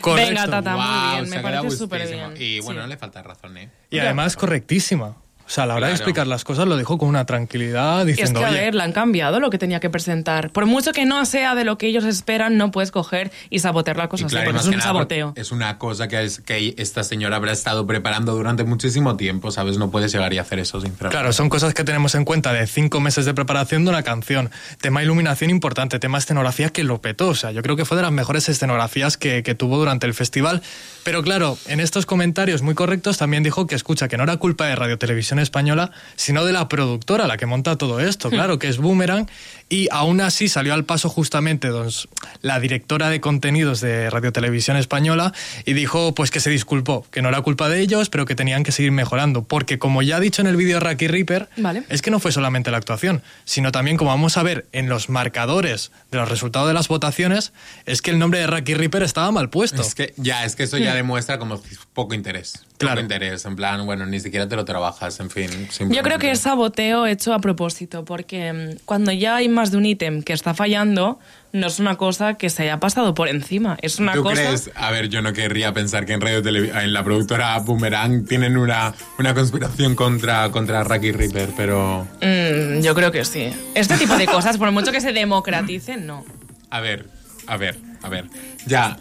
Correcto. Venga, Tata, muy bien, me parece súper bien. Y bueno, Sí. le falta razón, ¿eh? Y además correctísima. O sea, a la hora de Claro. explicar las cosas lo dijo con una tranquilidad Es diciendo, que, a "Oye, ver, le han cambiado lo que tenía que presentar. Por mucho que no sea de lo que ellos esperan, no puedes coger y sabotear la cosa claro, es un nada, saboteo. Es una cosa que, es, que esta señora habrá estado preparando durante muchísimo tiempo, ¿sabes? No puedes llegar y hacer eso sin Claro, son cosas que tenemos en cuenta de cinco meses de preparación de una canción. Tema iluminación importante, tema escenografía que lo petó. O sea, yo creo que fue de las mejores escenografías que, que tuvo durante el festival. Pero claro, en estos comentarios muy correctos también dijo que escucha que no era culpa de Radio Televisión Española, sino de la productora, la que monta todo esto, claro, que es Boomerang. Y aún así salió al paso justamente dos- la directora de contenidos de Radio Televisión Española y dijo pues que se disculpó, que no era culpa de ellos, pero que tenían que seguir mejorando. Porque como ya ha dicho en el vídeo Raki Reaper, Vale. es que no fue solamente la actuación, sino también, como vamos a ver en los marcadores de los resultados de las votaciones, es que el nombre de Raki Reaper estaba mal puesto. Es que ya, es que eso ya demuestra como poco interés. Claro. Interés, en plan, bueno, ni siquiera te lo trabajas, en fin. Yo creo que es saboteo hecho a propósito, porque mm, cuando ya hay más de un ítem que está fallando, no es una cosa que se haya pasado por encima. Es una ¿Tú cosa. crees? A ver, yo no querría pensar que en Radio en la productora Boomerang tienen una, una conspiración contra, contra Raki Reaper, pero. Mm, yo creo que sí. Este tipo de cosas, por mucho que se democraticen, no. A ver, a ver, a ver. Ya.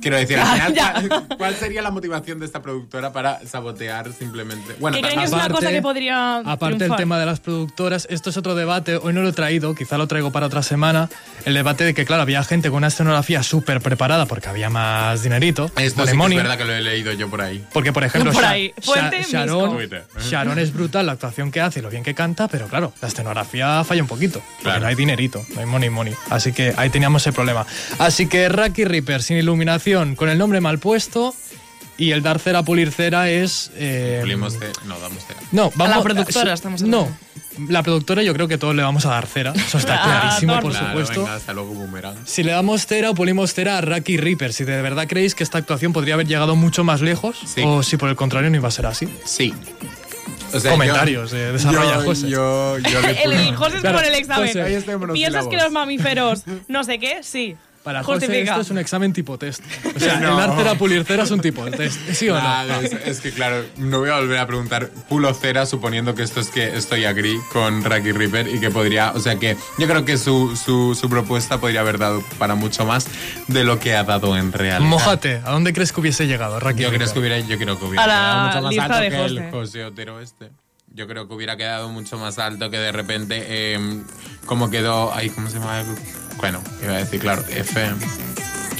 Quiero decir, al final, Ya. ¿cuál, sería la motivación de esta productora para sabotear simplemente? Bueno, ¿Que creen que es una cosa que podría Aparte del tema de las productoras, esto es otro debate, hoy no lo he traído, quizá lo traigo para otra semana, el debate de que, claro, había gente con una escenografía súper preparada porque había más dinerito. Esto money sí que es money. verdad que lo he leído yo por ahí. Porque, por ejemplo, Por Sha- ahí. Sha- Fuente, Sharon. Sharon es brutal la actuación que hace y lo bien que canta, pero claro, la escenografía falla un poquito. Claro. no hay dinerito, no hay money money. Así que ahí teníamos el problema. Así que Raki Reaper sin iluminación, con el nombre mal puesto. Y el dar cera pulir cera es. eh, Pulimos ce- no, damos cera. no, vamos la productora eh, estamos No, hablando. la productora yo creo que todos le vamos a dar cera. Eso está Ah, clarísimo, por Claro, supuesto. Venga, hasta luego, Boomerang. Si le damos cera o pulimos cera a Raki Reaper, si de verdad creéis que esta actuación podría haber llegado mucho más lejos, Sí. o si por el contrario no iba a ser así. Sí. O sea, Comentarios, yo- eh, desarrolla, yo- José. Yo, yo El, José es Claro, como en el examen. José, ahí estoy ¿Piensas que los mamíferos no sé qué? Sí. Para José Justifica. esto es un examen tipo test. O sea, No. el dar cera pulir cera es un tipo de test. ¿Sí o no? Es, es que claro, no voy a volver a preguntar pulo cera suponiendo que esto es que estoy agree con Raki Reaper y que podría, o sea que yo creo que su, su, su propuesta podría haber dado para mucho más de lo que ha dado en realidad. Mójate, ¿a dónde crees que hubiese llegado, Raki Yo creo Reaper? que hubiera, yo creo que hubiera A la quedado mucho más alto de que José. el José Otero este. Yo creo que hubiera quedado mucho más alto que de repente eh, como quedó, ay, ¿cómo se llama? Bueno, iba a decir, claro, FM.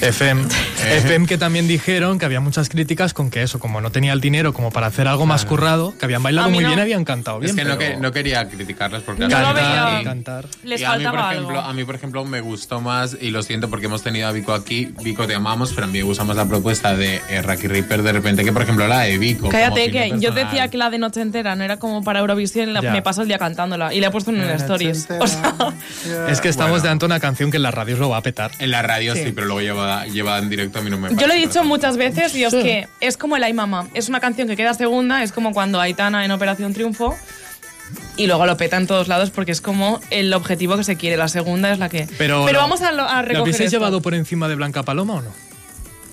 FM. Eh. FM que también dijeron que había muchas críticas con que eso, como no tenía el dinero como para hacer algo más currado, que habían bailado muy no. bien, habían cantado bien. Es que no, que no quería criticarlas porque final- veía- y- cantar. Les y a mí, por ejemplo, algo. a mí, por ejemplo, me gustó más, y lo siento porque hemos tenido a Vico aquí, Vico te amamos, pero a mí me gusta más la propuesta de eh, Raki Reaper de repente que, por ejemplo, la de Vico. Cállate, que yo decía que la de Noche Entera no era como para Eurovisión la- me paso el día cantándola. Y la he puesto en un stories. O sea, Es que estamos Bueno. delante de una canción que en las radios lo va a petar. En la radio sí, Sí. pero luego llevada, llevada en directo a mí no me yo lo he dicho muchas veces y es Sí. que es como el Ay Mama. Es una canción que queda segunda, es como cuando Aitana en Operación Triunfo. Y luego lo peta en todos lados porque es como el objetivo que se quiere. La segunda es la que. Pero, no. vamos a, a ¿Lo recoger. habéis esto. llevado por encima de Blanca Paloma o no?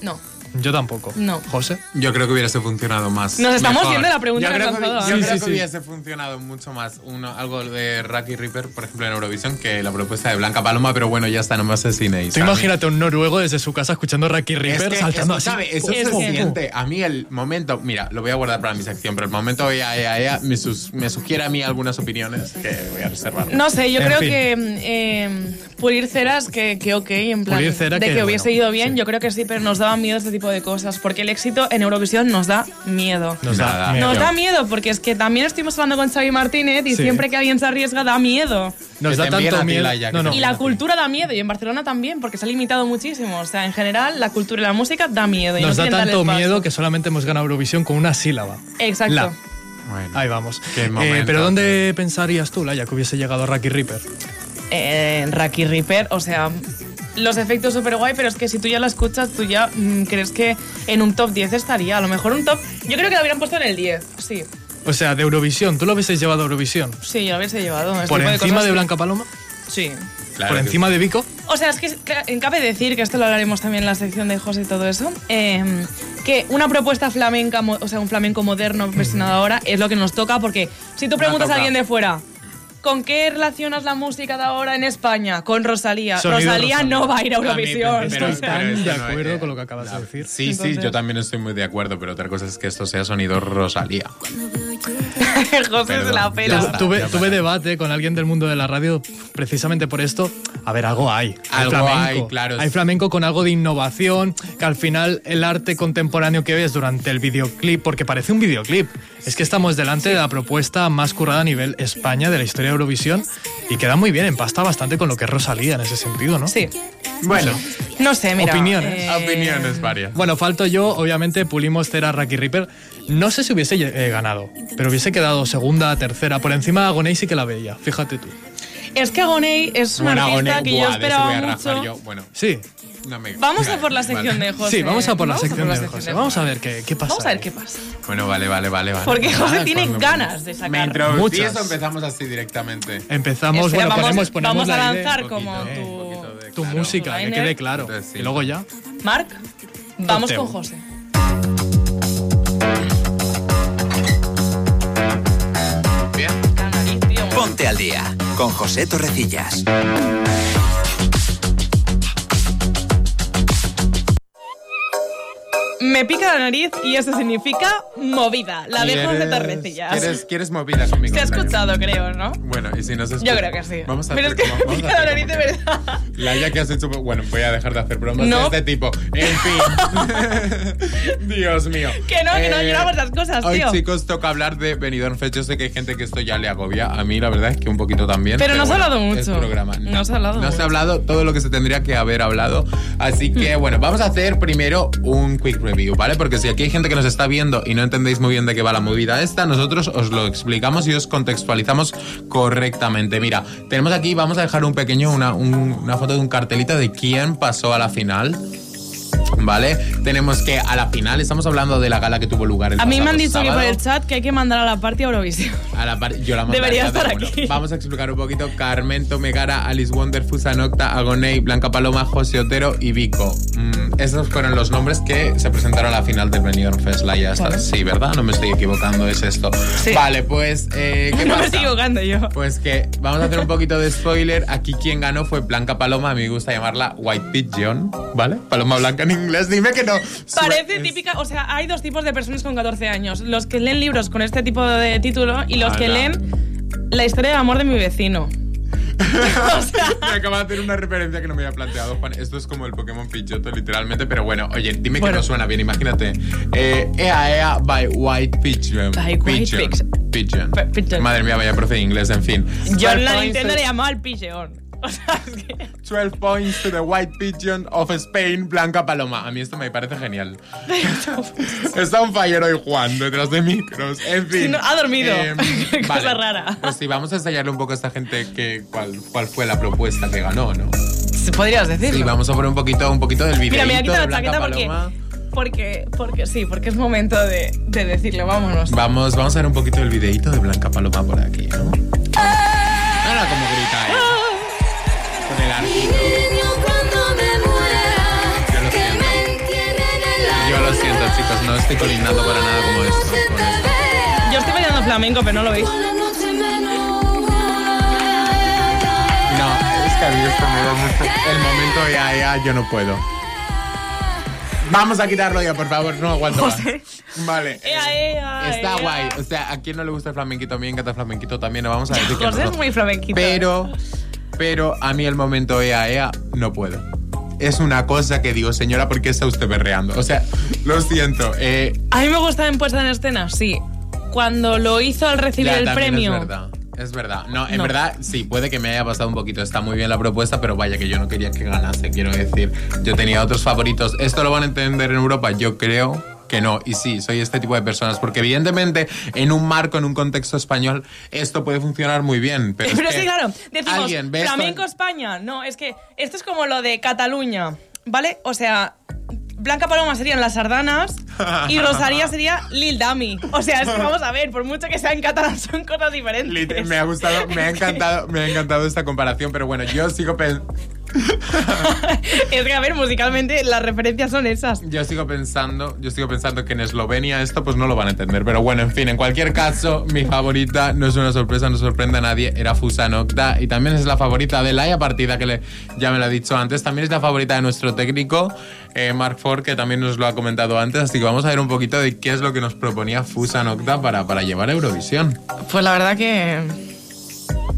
No. Yo tampoco. No. José. Yo creo que hubiese funcionado más. Nos estamos viendo la pregunta Yo creo que, yo Sí, creo sí, que sí. hubiese funcionado mucho más uno, algo de Raki Reaper, por ejemplo, en Eurovisión, que la propuesta de Blanca Paloma, pero bueno, ya está, no me asesinéis. Tú imagínate un noruego desde su casa escuchando Raki Es Reaper que, saltando así. eso Es se que- siente. A mí el momento, mira, lo voy a guardar para mi sección, pero el momento ea, me, sus- me sugiere a mí algunas opiniones que voy a reservar. No sé, yo En creo fin. que eh, pulir ceras, que, que ok, en plan. Cera de que, que, hubiese bueno, ido bien, sí. yo creo que sí, pero nos daba miedo este tipo de cosas. Porque el éxito en Eurovisión nos da miedo. Nos da miedo. Nos da miedo, porque es que también estuvimos hablando con Xavi Martínez y Sí. siempre que alguien se arriesga da miedo. Nos da tanto miedo. No, no. Y la cultura da miedo, y en Barcelona también, porque se ha limitado muchísimo. O sea, en general, la cultura y la música da miedo. y no Nos da quieren darle tanto miedo que solamente hemos ganado Eurovisión con una sílaba. Exacto. La. Bueno. Ahí vamos. Qué Eh, momento. pero ¿dónde pensarías tú, Laia, que hubiese llegado Raki Reaper? eh, Raki Reaper, o sea, los efectos súper guay, pero es que si tú ya la escuchas, tú ya mm, crees que en un top 10 estaría. A lo mejor un top. Yo creo que la hubieran puesto en el 10, sí. O sea, de Eurovisión. ¿Tú lo hubieses llevado a Eurovisión? Sí, yo lo hubiese llevado. este ¿Por tipo encima de sí. Blanca Paloma? Sí. Claro por que encima de Vico. O sea, es que cabe decir, que esto lo hablaremos también en la sección de José y todo eso, eh, que una propuesta flamenca, o sea, un flamenco moderno versionado ahora es lo que nos toca, porque si tú preguntas a alguien de fuera, ¿con qué relacionas la música de ahora en España? Con Rosalía. Sonido Rosalía, Rosalía. no va a ir a Eurovisión. Estoy tan de no acuerdo es- con lo que acabas de decir. Sí, sí, yo también estoy muy de acuerdo, pero otra cosa es que esto sea sonido Rosalía. José se la pela. tuve, ya tuve debate con alguien del mundo de la radio precisamente por esto. A ver, algo hay. Hay Algo flamenco. hay, claro. Hay flamenco con algo de innovación, que al final el arte contemporáneo que ves durante el videoclip, porque parece un videoclip, es que estamos delante de la propuesta más currada a nivel España de la historia de Eurovisión y queda muy bien, empasta bastante con lo que es Rosalía en ese sentido, ¿no? Sí. Bueno, No sé, mira. Opiniones. eh, opiniones varias. Bueno, falto yo, obviamente pulimos Cera, Raki Ripper. No sé si hubiese eh, ganado, pero hubiese quedado segunda, tercera. Por encima de Agoney sí que la veía, fíjate tú. Es que Agoney es un Bueno, artista Agoné, que yo buah, de ese esperaba a mucho. yo. Bueno, Sí, no me- Vamos a por la sección vale. de José. sí, vamos a por la Vamos sección de sección José. Vamos a ver qué, qué pasa. Vamos a ver qué pasa. Bueno, vale, vale, vale, vale. Porque José Ah, tiene me- ganas de Me sacar. introducís Muchas. o empezamos así directamente. Empezamos, Espera, bueno, vamos, ponemos, ponemos vamos a la idea, lanzar como poquito, tu, de- tu claro. música, que quede claro. Entonces, sí. Y luego ya. Marc. Vamos Teo. con José. Ponte al día con José Torrecillas. Me pica la nariz y eso significa movida. La dejo de ¿Quieres- torrecillas. ¿Quieres, quieres movida conmigo? Se ha escuchado, creo, ¿no? Bueno, y si no se Yo escucha- creo que sí. Vamos a Pero es hacer que como- me pica la nariz de verdad. La ya que has hecho. Bueno, voy a dejar de hacer bromas No. de este tipo. En fin. Dios mío. Eh, Que no, que no lloramos las cosas, Hoy, tío. chicos, toca hablar de Benidorm Fest. Yo sé que hay gente que esto ya le agobia. A mí, la verdad es que un poquito también. Pero no se ha bueno, hablado es mucho. programa. No se ha hablado No se mucho. ha hablado todo lo que se tendría que haber hablado. Así Hmm. que, bueno, vamos a hacer primero un quick review, ¿vale? Porque si aquí hay gente que nos está viendo y no entendéis muy bien de qué va la movida esta, nosotros os lo explicamos y os contextualizamos correctamente. Mira, tenemos aquí, vamos a dejar un pequeño, una, un- una foto de un cartelito de quién pasó a la final. ¿Vale? Tenemos que a la final, estamos hablando de la gala que tuvo lugar el A mí me han dicho que por el chat que hay que mandar a la party a Eurovisión. A la par- yo la Debería mandaría de estar uno. aquí. Vamos a explicar un poquito. Carmento Megara, Alice Wonder, Fusanocta, Agoney, Blanca Paloma, José Otero y Vico. Mm, esos fueron los nombres que se presentaron a la final del Benidorm Fest. La ya está. Sí, ¿verdad? No me estoy equivocando, es esto. Sí. Vale, pues, eh, ¿qué No me pasa? estoy equivocando yo. Pues que vamos a hacer un poquito de spoiler. Aquí quien ganó fue Blanca Paloma. A mí me gusta llamarla White Pigeon, ¿vale? Paloma blanca inglés. Dime que no. Parece típica, o sea, hay dos tipos de personas con 14 años. Los que leen libros con este tipo de título y los que leen La historia de amor de mi vecino. o sea, Me acaba de hacer una referencia que no me había planteado, Juan. Esto es como el Pokémon Pidgeotto, literalmente. Pero bueno, oye, dime Bueno. que no suena bien. Imagínate. Eh, Ea Ea by White Pigeon. By White Pigeon. Pigeon. Pigeon. Madre mía, vaya profe de inglés, en fin. yo en 12 la Nintendo le llamaba el pigeón. O sea, es que... 12 points to the White Pigeon of Spain, Blanca Paloma. A mí esto me parece genial. Está un fallero hoy Juan detrás de micros. En fin. No, ha dormido. Eh, Qué cosa vale. rara. Pues sí, vamos a ensayarle un poco a esta gente que, cuál, cuál fue la propuesta que ganó, ¿no? Podrías decirlo. Sí, vamos a poner un poquito, un poquito del video. Mira, me voy a quitar la Blanca chaqueta porque, Paloma. porque, porque sí, porque es momento de, de decirlo, vámonos. Vamos, vamos a ver un poquito del videito de Blanca Paloma por aquí, ¿no? Mira cómo Yo lo siento, chicos, no estoy coordinando para nada como esto. Yo estoy bailando flamenco, pero no lo veis. No, es que a mí esto me da mucho. El momento ya, ya, yo no puedo. Vamos a quitarlo ya, por favor, no aguanto más. José. Vale. Ea, ea, Está ea. guay. O sea, a quien no le gusta el flamenquito, a mí me encanta el flamenquito también. No vamos a decir que José no. es muy flamenquito. Pero, pero a mí el momento ea, ea, no puedo. Es una cosa que digo, señora, ¿por qué está usted berreando? O sea, lo siento. Eh, A mí me gusta en puesta en escena, sí. Cuando lo hizo al recibir ya, el premio. Es verdad. Es verdad. No, en No. verdad, sí, puede que me haya pasado un poquito. Está muy bien la propuesta, pero vaya que yo no quería que ganase, quiero decir. Yo tenía otros favoritos. ¿Esto lo van a entender en Europa? Yo creo que no. Y sí, soy este tipo de personas. Porque evidentemente, en un marco, en un contexto español, esto puede funcionar muy bien. Pero, Pero es sí, que claro, decimos alguien ve esto flamenco en- España. No, es que esto es como lo de Cataluña, ¿vale? O sea, Blanca Paloma serían las sardanas y Rosalía sería Lil Dami. O sea, es que vamos a ver, por mucho que sea en catalán, son cosas diferentes. Me ha gustado, me ha encantado, me ha encantado esta comparación, pero bueno, yo sigo pensando. Es que, a ver, musicalmente las referencias son esas. Yo sigo pensando, yo sigo pensando que en Eslovenia esto pues no lo van a entender, pero bueno, en fin, en cualquier caso, mi favorita no es una sorpresa, no sorprende a nadie, era Fusa Nocta y también es la favorita de Laia Partida que le, ya me lo he dicho antes, también es la favorita de nuestro técnico eh, Mark Ford que también nos lo ha comentado antes, así que vamos a ver un poquito de qué es lo que nos proponía Fusa Nocta para, para llevar a Eurovisión. Pues la verdad que.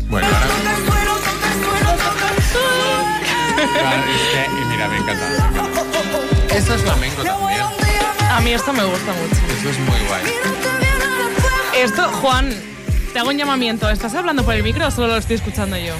Bueno, ahora es que, y mira, me encanta. me encanta. Eso es flamenco también. A mí esto me gusta mucho. Eso es muy guay. Esto, Juan, te hago un llamamiento. ¿Estás hablando por el micro o solo lo estoy escuchando yo?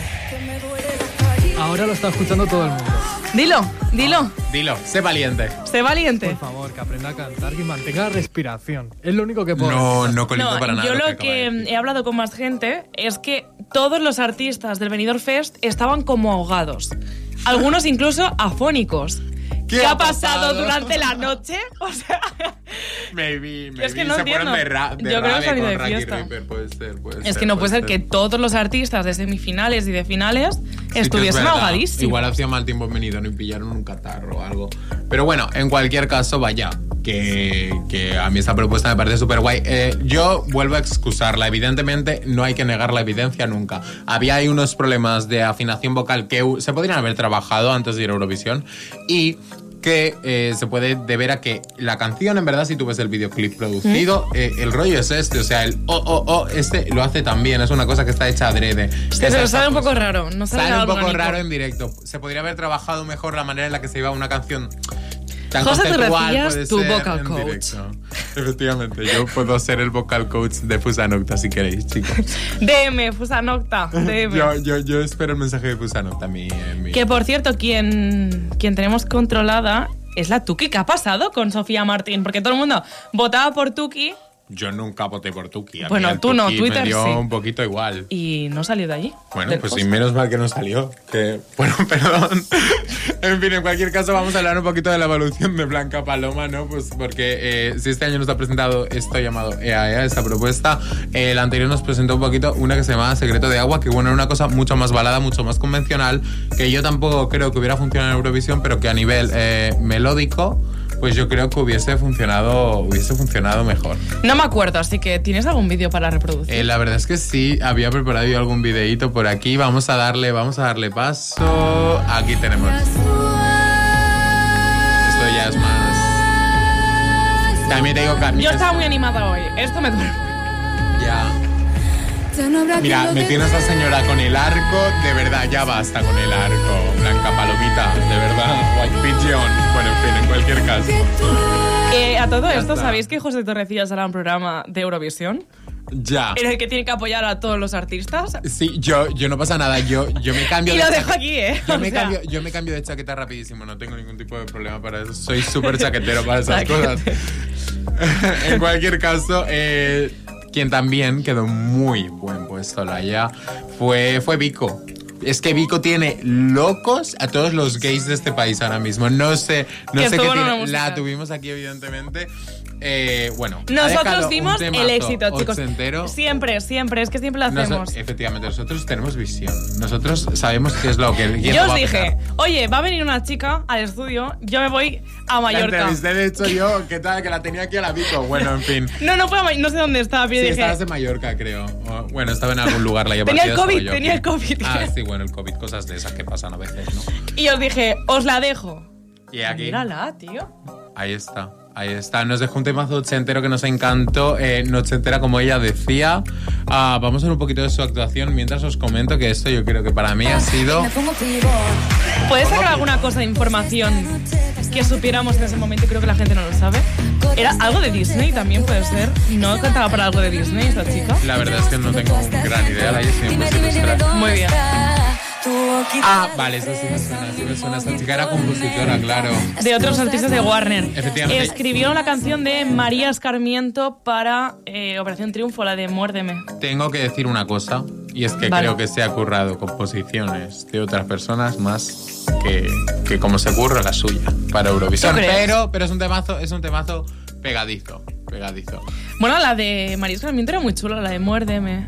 Ahora lo está escuchando todo el mundo. Dilo, dilo. Dilo, sé valiente. Sé valiente. Por favor, que aprenda a cantar y mantenga la respiración. Es lo único que puedo No, no coliento No, para nada. yo lo de que decir. he hablado con más gente es que todos los artistas del Benidorm Fest estaban como ahogados. Algunos incluso afónicos. ¿Qué ¿Qué, ha pasado, pasado? durante la noche? O sea, Maybe, maybe. es que no se entiendo. de, ra de Yo creo que de fiesta. Puede ser, puede es ser, que no puede ser que todos los artistas de semifinales y de finales Sí es estuviesen verdad. ahogadísimos. Igual hacía mal tiempo en Benidorm y pillaron un catarro o algo. Pero bueno, en cualquier caso, vaya, que, que a mí esta propuesta me parece súper guay. Eh, yo vuelvo a excusarla. Evidentemente, no hay que negar la evidencia nunca. Había ahí unos problemas de afinación vocal que se podrían haber trabajado antes de ir a Eurovisión y que eh, se puede deber a que la canción, en verdad, si tú ves el videoclip producido, eh, el rollo es este, o sea, el oh, oh, oh, este lo hace también, es una cosa que está hecha adrede. Que se sale un poco cosa. raro. No sale, Sale un poco raro en directo. Se podría haber trabajado mejor la manera en la que se iba una canción tan José Torrecillas, tu vocal coach. directo. Efectivamente, yo puedo ser el vocal coach de Fusanocta si queréis, chicos. DM, Fusa Nocta, DM. yo, yo, yo espero el mensaje de Fusanocta. Mi, eh, mi- Que por cierto, quien, quien tenemos controlada es la Tuki. ¿Qué ha pasado con Sofía Martín? Porque todo el mundo votaba por Tuki Yo nunca voté por Tuki. A mí Bueno, el tú no, Tuki Twitter me dio sí. un poquito igual. y no salió de allí. Bueno, pues post. y menos mal que no salió. Que, bueno, perdón. en fin, en cualquier caso vamos a hablar un poquito de la evolución de Blanca Paloma, ¿no? Pues porque eh, si este año nos ha presentado esto llamado EAEA, esta propuesta, eh, el anterior nos presentó un poquito una que se llamaba Secreto de Agua, que bueno, era una cosa mucho más balada, mucho más convencional, que yo tampoco creo que hubiera funcionado en Eurovisión, pero que a nivel eh, melódico, pues yo creo que hubiese funcionado, hubiese funcionado mejor. No me acuerdo, así que ¿tienes algún vídeo para reproducir? Eh, la verdad es que sí, había preparado yo algún videíto por aquí. Vamos a darle, vamos a darle paso. Aquí tenemos. Esto ya es más. También te digo Yo es- estaba muy animada hoy. Esto me duele. Ya. Mira, me tiene esta señora con el arco, de verdad, ya basta con el arco. Blanca Palomita, de verdad. White Pigeon. Bueno, en fin, en cualquier caso. Eh, a todo Ya esto, está. ¿sabéis que José Torrecillas hará un programa de Eurovisión? Ya. En el que tiene que apoyar a todos los artistas. Sí, yo, yo no pasa nada, yo, yo me cambio Y de lo dejo aquí, ¿eh? Yo me, cambio, yo me cambio de chaqueta rapidísimo, no tengo ningún tipo de problema para eso. Soy súper chaquetero para esas cosas. en cualquier caso, eh, quien también quedó muy buen puesto, Laia, fue, fue Vico. Es que Vico tiene locos a todos los gays de este país ahora mismo. No sé, no Que sé qué tiene. La tuvimos aquí, evidentemente. Eh, bueno, Nosotros dimos el éxito, chicos. Siempre, siempre, es que siempre lo hacemos. efectivamente, nosotros tenemos visión. Nosotros sabemos qué es lo que Yo os dije, oye, va a venir una chica al estudio, yo me voy a La Mallorca. entrevisté, de hecho, yo, ¿qué tal? Que la tenía aquí a la Vico. Bueno, en fin. No, no fue a no sé dónde estaba, pero Sí, dije, estabas en Mallorca, creo. Bueno, estaba en algún lugar la Tenía el COVID, tenía el COVID. Ah, sí, bueno, el COVID, cosas de esas que pasan a veces, ¿no? y os dije, os la dejo. Y aquí, Mírala, tío. ahí está. Ahí está, nos dejó un temazo ochentero que nos encantó, eh, nochentera como ella decía. Ah, vamos a ver un poquito de su actuación mientras os comento que esto yo creo que para mí ha sido... ¿Puedes sacar alguna cosa de información que supiéramos en ese momento? Creo que la gente no lo sabe. Era algo de Disney también, puede ser. ¿No cantaba para algo de Disney esta chica? La verdad es que no tengo gran idea, la. Muy bien. Ah, vale, eso sí me suena, sí me suena. Esta chica era compositora, claro. de otros artistas de Warner. Efectivamente. Escribió la canción de María Escarmiento para eh, Operación Triunfo, la de Muérdeme. Tengo que decir una cosa, y es que Vale. creo que se ha currado composiciones de otras personas más que, que como se curra la suya para Eurovisión. Pero, pero es un temazo, es un temazo pegadizo, pegadizo. Bueno, la de María Escarmiento era muy chula, la de Muérdeme.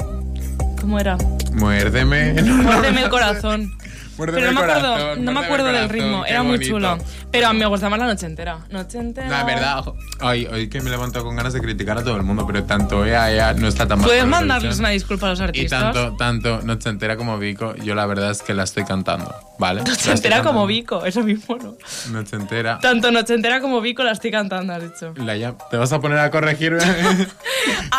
¿Cómo era? Muérdeme. Muérdeme el corazón. Muérdeme Pero no me acuerdo, corazón, no me acuerdo el del ritmo, era muy bonito. chulo. Pero a mí me gusta más la noche entera. Noche entera. La verdad, hoy, hoy que me levanto con ganas de criticar a todo el mundo, pero tanto ea no está tan mal. Puedes mandarles una disculpa a los Y artistas. tanto, tanto Noche Entera como Vico, yo la verdad es que la estoy cantando, ¿vale? La Noche entera como. Vico, eso mismo, ¿no? Noche Entera. Tanto Noche entera como Vico la estoy cantando, has dicho. Laia, ¿te vas a poner a corregirme?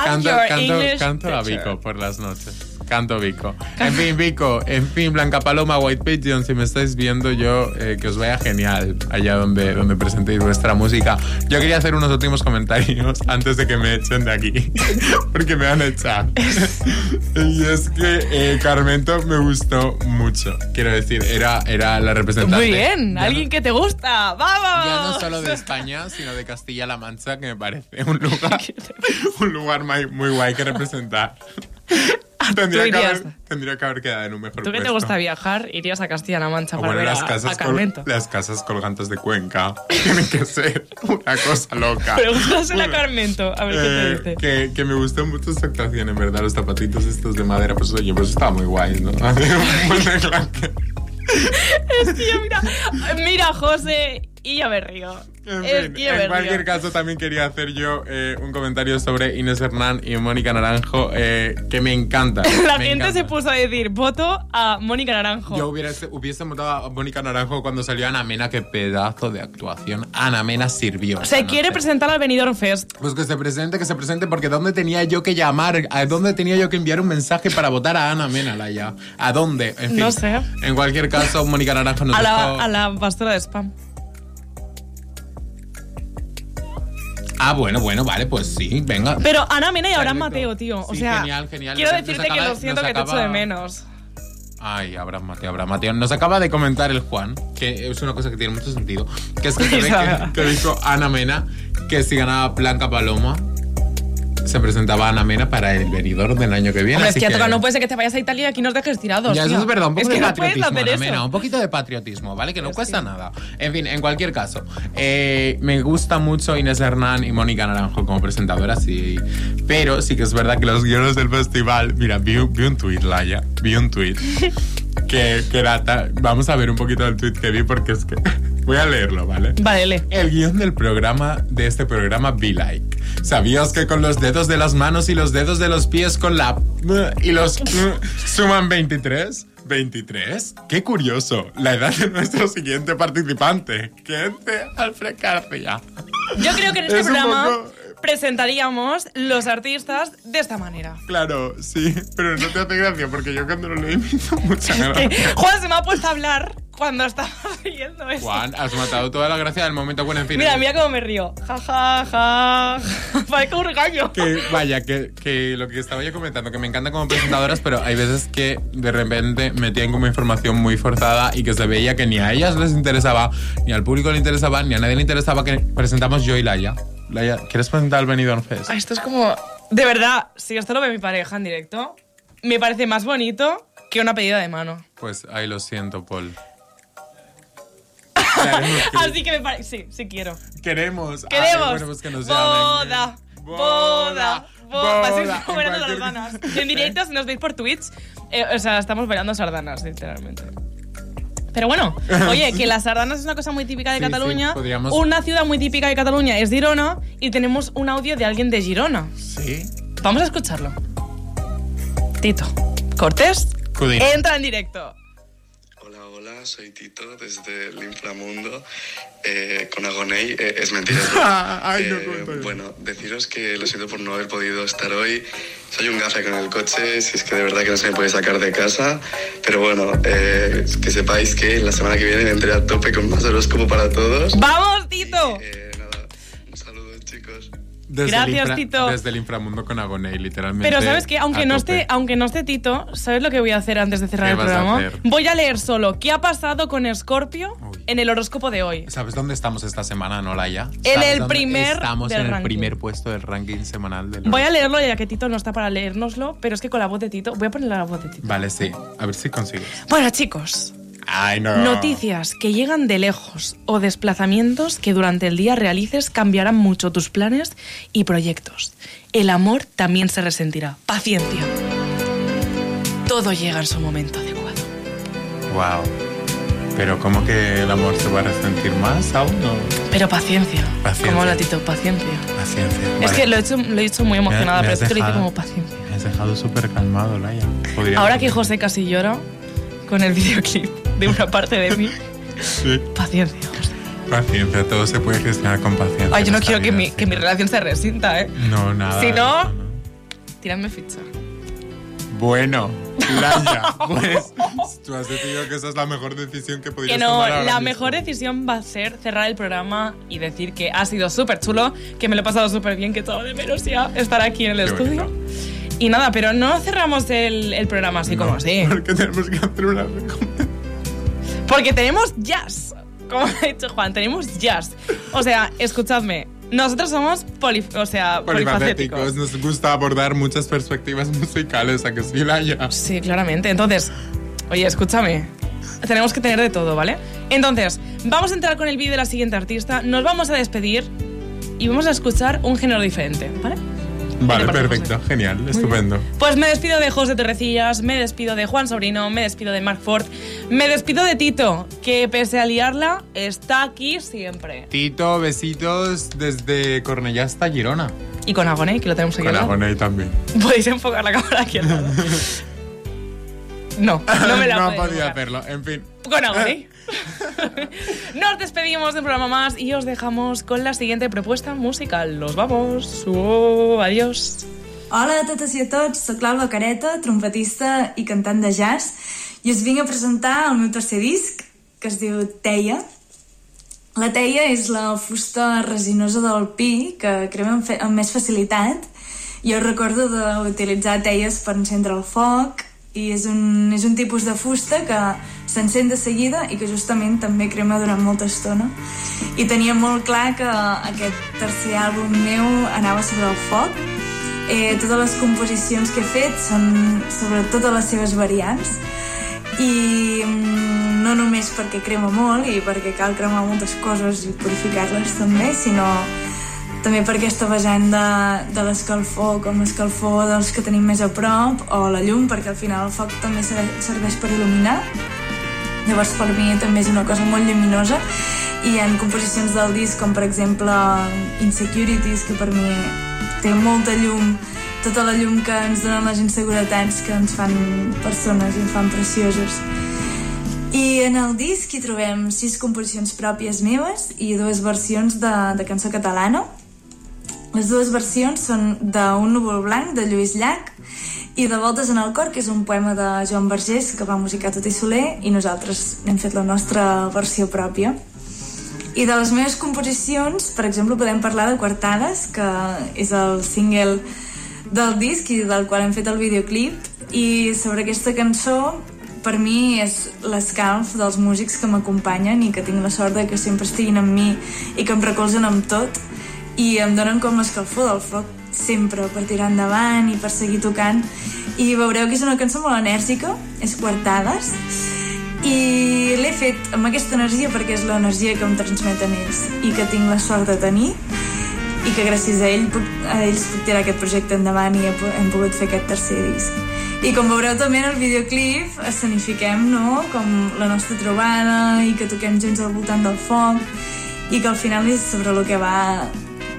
Canto, canto, canto a. Vico por las noches. Canto Vico. En fin, Vico, en fin, Blanca Paloma, White Pigeon, si me estáis viendo yo, eh, que os vaya genial allá donde, donde presentéis vuestra música. Yo quería hacer unos últimos comentarios antes de que me echen de aquí, porque me van a echar. y es que eh, Carmento me gustó mucho. Quiero decir, era, era la representante. Muy bien, Ya no- alguien que te gusta. ¡Vamos! ya no solo de España, sino de Castilla-La Mancha, que me parece un lugar, un lugar muy, muy guay que representar. Tendría que, haber, tendría que haber quedado en un mejor Tú que te gusta viajar, irías a Castilla-La Mancha O para bueno, ver las a, casas, a col- Carmento. las casas colgantes de Cuenca tienen que ser una cosa loca. Pregúntasela a Bueno, Carmento, a ver qué eh, te dice. que, que me gustó mucho su actuación, en verdad, los zapatitos estos de madera, pues oye, pues está muy guay, ¿no? Es que mira, mira, José, y ya me río. En, es fin, que ya me en cualquier río. caso, también quería hacer yo eh, un comentario sobre Inés Hernán y Mónica Naranjo, eh, que me encanta. La me gente encanta. se puso a decir voto a Mónica Naranjo. Yo hubiese, hubiese votado a Mónica Naranjo cuando salió Ana Mena, qué pedazo de actuación. Ana Mena sirvió. se quiere presentar al Benidorm Fest. Pues que se presente, que se presente, porque ¿dónde tenía yo que llamar? ¿A dónde tenía yo que enviar un mensaje para votar a Ana Mena, Laia? ¿A dónde? En fin, No sé. En cualquier caso, Mónica Naranjo nos A dejó... la, a la pastora de spam. Ah, bueno, bueno, vale, pues sí, venga. Pero Ana Mena y Abraham. Mateo, tío. O Sí, sea, genial, genial. quiero Nos decirte que lo siento que te echo de menos. Ay, Abraham Mateo, Abraham Mateo. Nos acaba de comentar el Juan, que es una cosa que tiene mucho sentido, que es que, se ve que, que dijo Ana Mena que si ganaba Blanca Paloma, se presentaba Ana Mena para el venidor del año que viene. Hombre, es así que, toca, no puede ser que te vayas a Italia y aquí nos dejes tirados. Ya, eso es verdad, un poco es de que no puedes patriotismo, Ana. Mena, un poquito de patriotismo, ¿vale? Que no cuesta nada. En fin, en cualquier caso, eh, me gusta mucho Inés Hernán y Mónica Naranjo como presentadoras, sí. Pero sí que es verdad que los guiones del festival, mira, vi, vi un tuit, Laia, vi un tuit. Que, que era ta- Vamos a ver un poquito del tuit que vi porque es que... Voy a leerlo, ¿vale? Vale, lee. El guion del programa, de este programa, Be Like. ¿Sabías que con los dedos de las manos y los dedos de los pies con la... y los... suman 23? ¿23? Qué curioso. La edad de nuestro siguiente participante. Gente Alfred García. Yo creo que en este Es programa poco- presentaríamos los artistas de esta manera. Claro, sí, pero no te hace gracia porque yo cuando lo leí me hizo mucha gracia. Que Juan se me ha puesto a hablar cuando estaba leyendo eso. Juan, has matado toda la gracia del momento. Bueno, en fin. Mira, mira cómo me río. Ja, ja, ja. Parezco un regaño. que vaya, que, que lo que estaba yo comentando, que me encanta como presentadoras, pero hay veces que de repente metían como información muy forzada y que se veía que ni a ellas les interesaba, ni al público le interesaba, ni a nadie le interesaba que presentamos yo y Laia. Laia, ¿quieres presentar el Benidorm Fest? Ah, Esto es como... De verdad, si esto lo ve mi pareja en directo, me parece más bonito que una pedida de mano. Pues ahí lo siento, Paul. Así que me parece... Sí, sí quiero. Queremos. Ay, Queremos. bueno, pues que nos llamen. boda, boda, boda. Así boda, estamos bailando sardanas. En directo, si nos veis por Twitch, eh, o sea, estamos bailando sardanas, literalmente. Pero bueno, oye, que las sardanas es una cosa muy típica de Sí, sí, Cataluña. podríamos- Una ciudad muy típica de Cataluña es Girona y tenemos un audio de alguien de Girona. Sí. Vamos a escucharlo. Tito. Cortés. Cudín. Entra en directo. Soy Tito desde el inframundo eh, con Agoney. Eh, es mentira. Ay, no, Eh, bueno, deciros que lo siento por no haber podido estar hoy. Soy un gafe con el coche, si es que de verdad que no se me puede sacar de casa. Pero bueno, eh, que sepáis que la semana que viene vendré a tope con más horóscopo para todos. ¡Vamos, Tito! Eh, Desde Gracias, el infra- Tito. Desde el inframundo con Agoney, literalmente. Pero sabes que aunque no tope. esté, aunque no esté Tito, ¿sabes lo que voy a hacer antes de cerrar ¿Qué el a programa? Voy a leer solo qué ha pasado con Scorpio en el horóscopo de hoy. ¿Sabes dónde estamos esta semana, no, Laia? En ¿Sabes el primer Estamos del en el ranking. primer puesto del ranking semanal del. Voy a leerlo ya que Tito no está para leérnoslo, pero es que con la voz de Tito, voy a poner la voz de Tito. Vale, sí. A ver si consigues. Bueno, chicos, Ay, no. Noticias que llegan de lejos o desplazamientos que durante el día realices cambiarán mucho tus planes y proyectos. El amor también se resentirá. Paciencia. Todo llega en su momento adecuado. Wow. Pero ¿cómo que el amor se va a resentir más aún? No. Pero paciencia. Paciencia. Como habla Tito, paciencia. Paciencia. Es Vale. que lo he hecho, lo he dicho muy emocionada, Me- me pero has es que lo dejado- como paciencia. Me has dejado súper calmado, Laia. Ahora que José casi llora con el videoclip de una parte de mí, Sí. paciencia. Paciencia, todo se puede gestionar con paciencia. Ay, yo no quiero que mi, sí. que mi relación se resinta, ¿eh? No, nada. Si no, eso, tírame ficha. Bueno, Laia, pues tú has decidido que esa es la mejor decisión que podrías Que no, tomar ahora la mismo. mejor decisión va a ser cerrar el programa y decir que ha sido súper chulo, que me lo he pasado súper bien, que todo de menos ya estar aquí en el Qué estudio. Y nada, pero no cerramos el, el programa así como así. Porque tenemos que hacer una recomendación. Porque tenemos jazz. Como ha dicho Juan, tenemos jazz. O sea, escuchadme. Nosotros somos poli, o sea, polifacéticos. Polifacéticos, nos gusta abordar muchas perspectivas musicales, ¿a que sí, Laia? Sí, claramente. Entonces, oye, escúchame. Tenemos que tener de todo, ¿vale? Entonces, vamos a entrar con el vídeo de la siguiente artista, nos vamos a despedir y vamos a escuchar un género diferente, ¿vale? Vale, perfecto, genial, estupendo. Pues me despido de José Torrecillas, me despido de Juan Sobrino, me despido de Mark Ford, me despido de Tito, que pese a liarla, está aquí siempre. Tito, besitos desde Cornellá hasta Girona. Y con Agoné, que lo tenemos aquí Con. Agoney también. Podéis enfocar la cámara aquí al lado. No, no me la no podía hacerlo, en fin. Con Agoné. Nos despedimos de un programa más y os dejamos con la siguiente propuesta musical. Nos vamos. Oh, adiós. Hola a totes i a tots, sóc l'Alba Careta, trompetista i cantant de jazz, i us vinc a presentar el meu tercer disc, que es diu Teia. La teia és la fusta resinosa del pi, que crema amb, fe- amb més facilitat. Jo recordo d'utilitzar teies per encendre el foc, i és un, és un tipus de fusta que s'encén de seguida i que justament també crema durant molta estona. I tenia molt clar que aquest tercer àlbum meu anava sobre el foc, Eh, totes les composicions que he fet són sobre totes les seves variants i mm, no només perquè crema molt i perquè cal cremar moltes coses i purificar-les també, sinó també per aquesta vessant de, de l'escalfor, com l'escalfor dels que tenim més a prop, o la llum, perquè al final el foc també ser- serveix per il·luminar. Llavors per mi també és una cosa molt lluminosa. I ha composicions del disc com per exemple Insecurities que per mi té molta llum tota la llum que ens donen les inseguretats que ens fan persones i ens fan precioses. I en el disc hi trobem sis composicions pròpies meves i dues versions de, de cançó catalana les dues versions són d'Un núvol blanc, de Lluís Llach, i de Voltes en el cor, que és un poema de Joan Vergés, que va musicar tot i Soler, i nosaltres n'hem fet la nostra versió pròpia. I de les meves composicions, per exemple, podem parlar de Quartades, que és el single del disc i del qual hem fet el videoclip, i sobre aquesta cançó per mi és l'escalf dels músics que m'acompanyen i que tinc la sort de que sempre estiguin amb mi i que em recolzen amb tot i em donen com l'escalfor del foc sempre per tirar endavant i per seguir tocant i veureu que és una cançó molt enèrgica és Quartades i l'he fet amb aquesta energia perquè és l'energia que em transmeten ells i que tinc la sort de tenir i que gràcies a, ell puc, a ells puc tirar aquest projecte endavant i hem pogut fer aquest tercer disc. I com veureu també en el videoclip escenifiquem no? com la nostra trobada i que toquem junts al voltant del foc i que al final és sobre el que va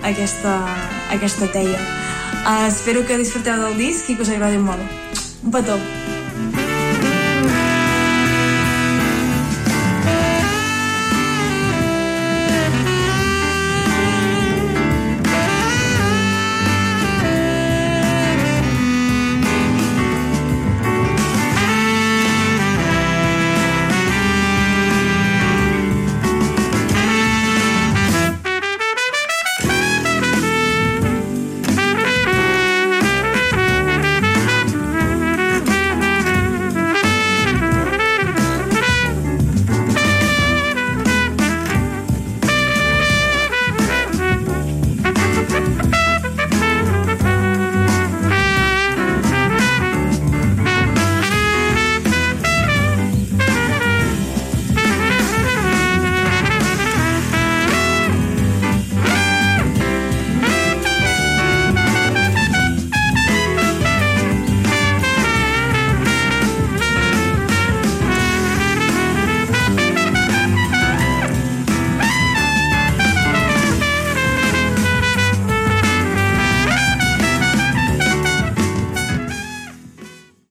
aquesta, aquesta teia. Uh, espero que disfruteu del disc i que us agradi molt. Un petó.